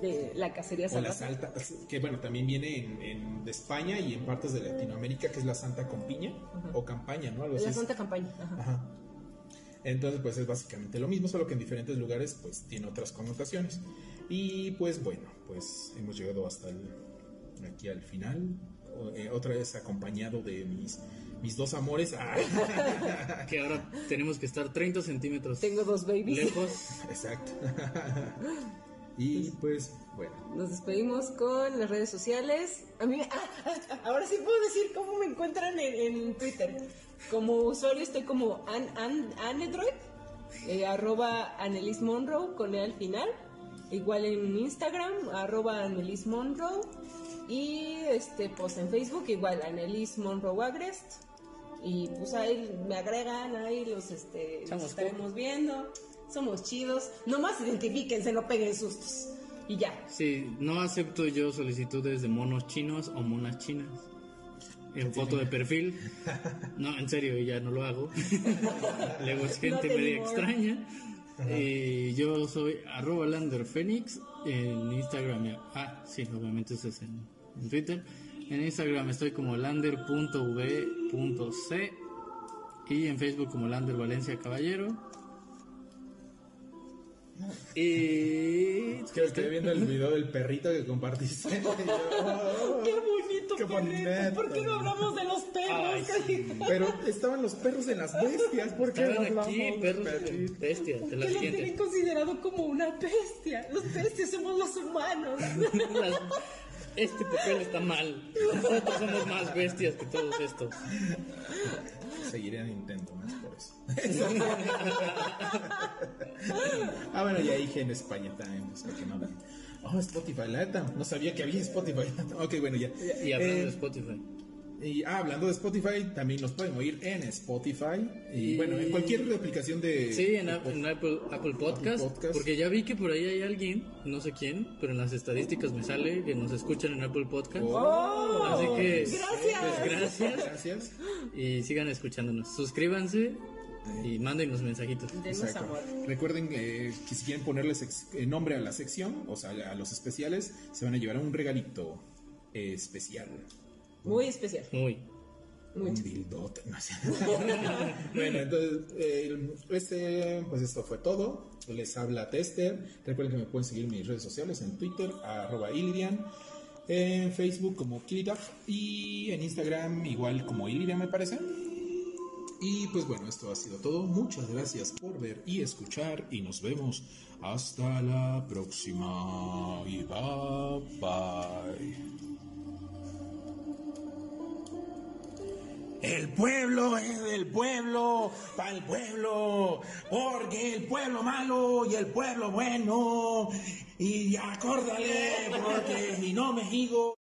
de la cacería O la salvaje. salta, que bueno, también viene en, en- de España y en partes de Latinoamérica, que es la Santa Compiña o Campaña, ¿no? Algo así. La es. Santa Campaña. Ajá. Ajá. Entonces, pues es básicamente lo mismo, solo que en diferentes lugares, pues tiene otras connotaciones. Y pues bueno, pues hemos llegado hasta el, aquí al final. Eh, otra vez acompañado de mis, mis dos amores. Ah, Que ahora tenemos que estar 30 centímetros Tengo dos babies. lejos. exacto. y pues bueno, Nos despedimos con las redes sociales. A mí, ah, ah, ahora sí puedo decir cómo me encuentran en, en Twitter. Como usuario estoy como an, an, Anedroid, eh, arroba Annelies Monroe con E al final. Igual en Instagram, arroba Annelies Monroe. Y este, pues en Facebook, igual Annelies Monroe Agrest. Y pues ahí me agregan, ahí los este, los estaremos viendo. Somos chidos. Nomás identifíquense, no peguen sustos. Y ya. Sí, no acepto yo solicitudes de monos chinos o monas chinas. En foto de perfil. No, en serio, ya no lo hago. Luego es gente Not media extraña. Y yo soy arroba en Instagram. Ah, sí, obviamente eso es en, en Twitter. En Instagram estoy como lander.v.c y en Facebook como Lander Valencia Caballero. Y es que estoy viendo el video del perrito que compartiste. ¡Qué bonito, Qué perrito! bonito. ¿Por qué no hablamos de los perros? Ay, sí. Pero estaban los perros en las bestias. ¿Por qué no Estaban hablamos aquí, perros perritos? bestia, de Que la lo siguiente. tienen considerado como una bestia. Los bestias somos los humanos. Las- Este papel está mal. Nosotros somos más bestias que todos estos. Seguiré a Nintendo más eso. ah, bueno, ya dije en España también, pues porque no. Oh, Spotify, la neta, no sabía que había Spotify. ok, bueno, ya. Y hablando Eh, de Spotify. Y ah, hablando de Spotify, también nos pueden oír en Spotify. Y, Y- bueno, en cualquier aplicación de. Sí, en, Ap- en Apple, Apple Podcast, Podcast. Porque ya vi que por ahí hay alguien, no sé quién, pero en las estadísticas me sale que nos escuchan en Apple Podcast. Oh, Así que, gracias. pues gracias. Gracias. Y sigan escuchándonos. Suscríbanse y mándenos mensajitos. Amor. Recuerden eh, que si quieren ponerle sex- eh, nombre a la sección, o sea, a los especiales, se van a llevar un regalito eh, especial. Muy especial. Muy. No sé. bueno, entonces, eh, este, pues esto fue todo. Les habla Tester. Recuerden que me pueden seguir en mis redes sociales, en Twitter, arroba Ilirian, en Facebook como Kilitaf y en Instagram igual como Ilirian me parece. Y pues bueno, esto ha sido todo. Muchas gracias por ver y escuchar y nos vemos hasta la próxima. Y bye bye. El pueblo es del pueblo, para el pueblo, porque el pueblo malo y el pueblo bueno. Y acórdale, porque si no me digo.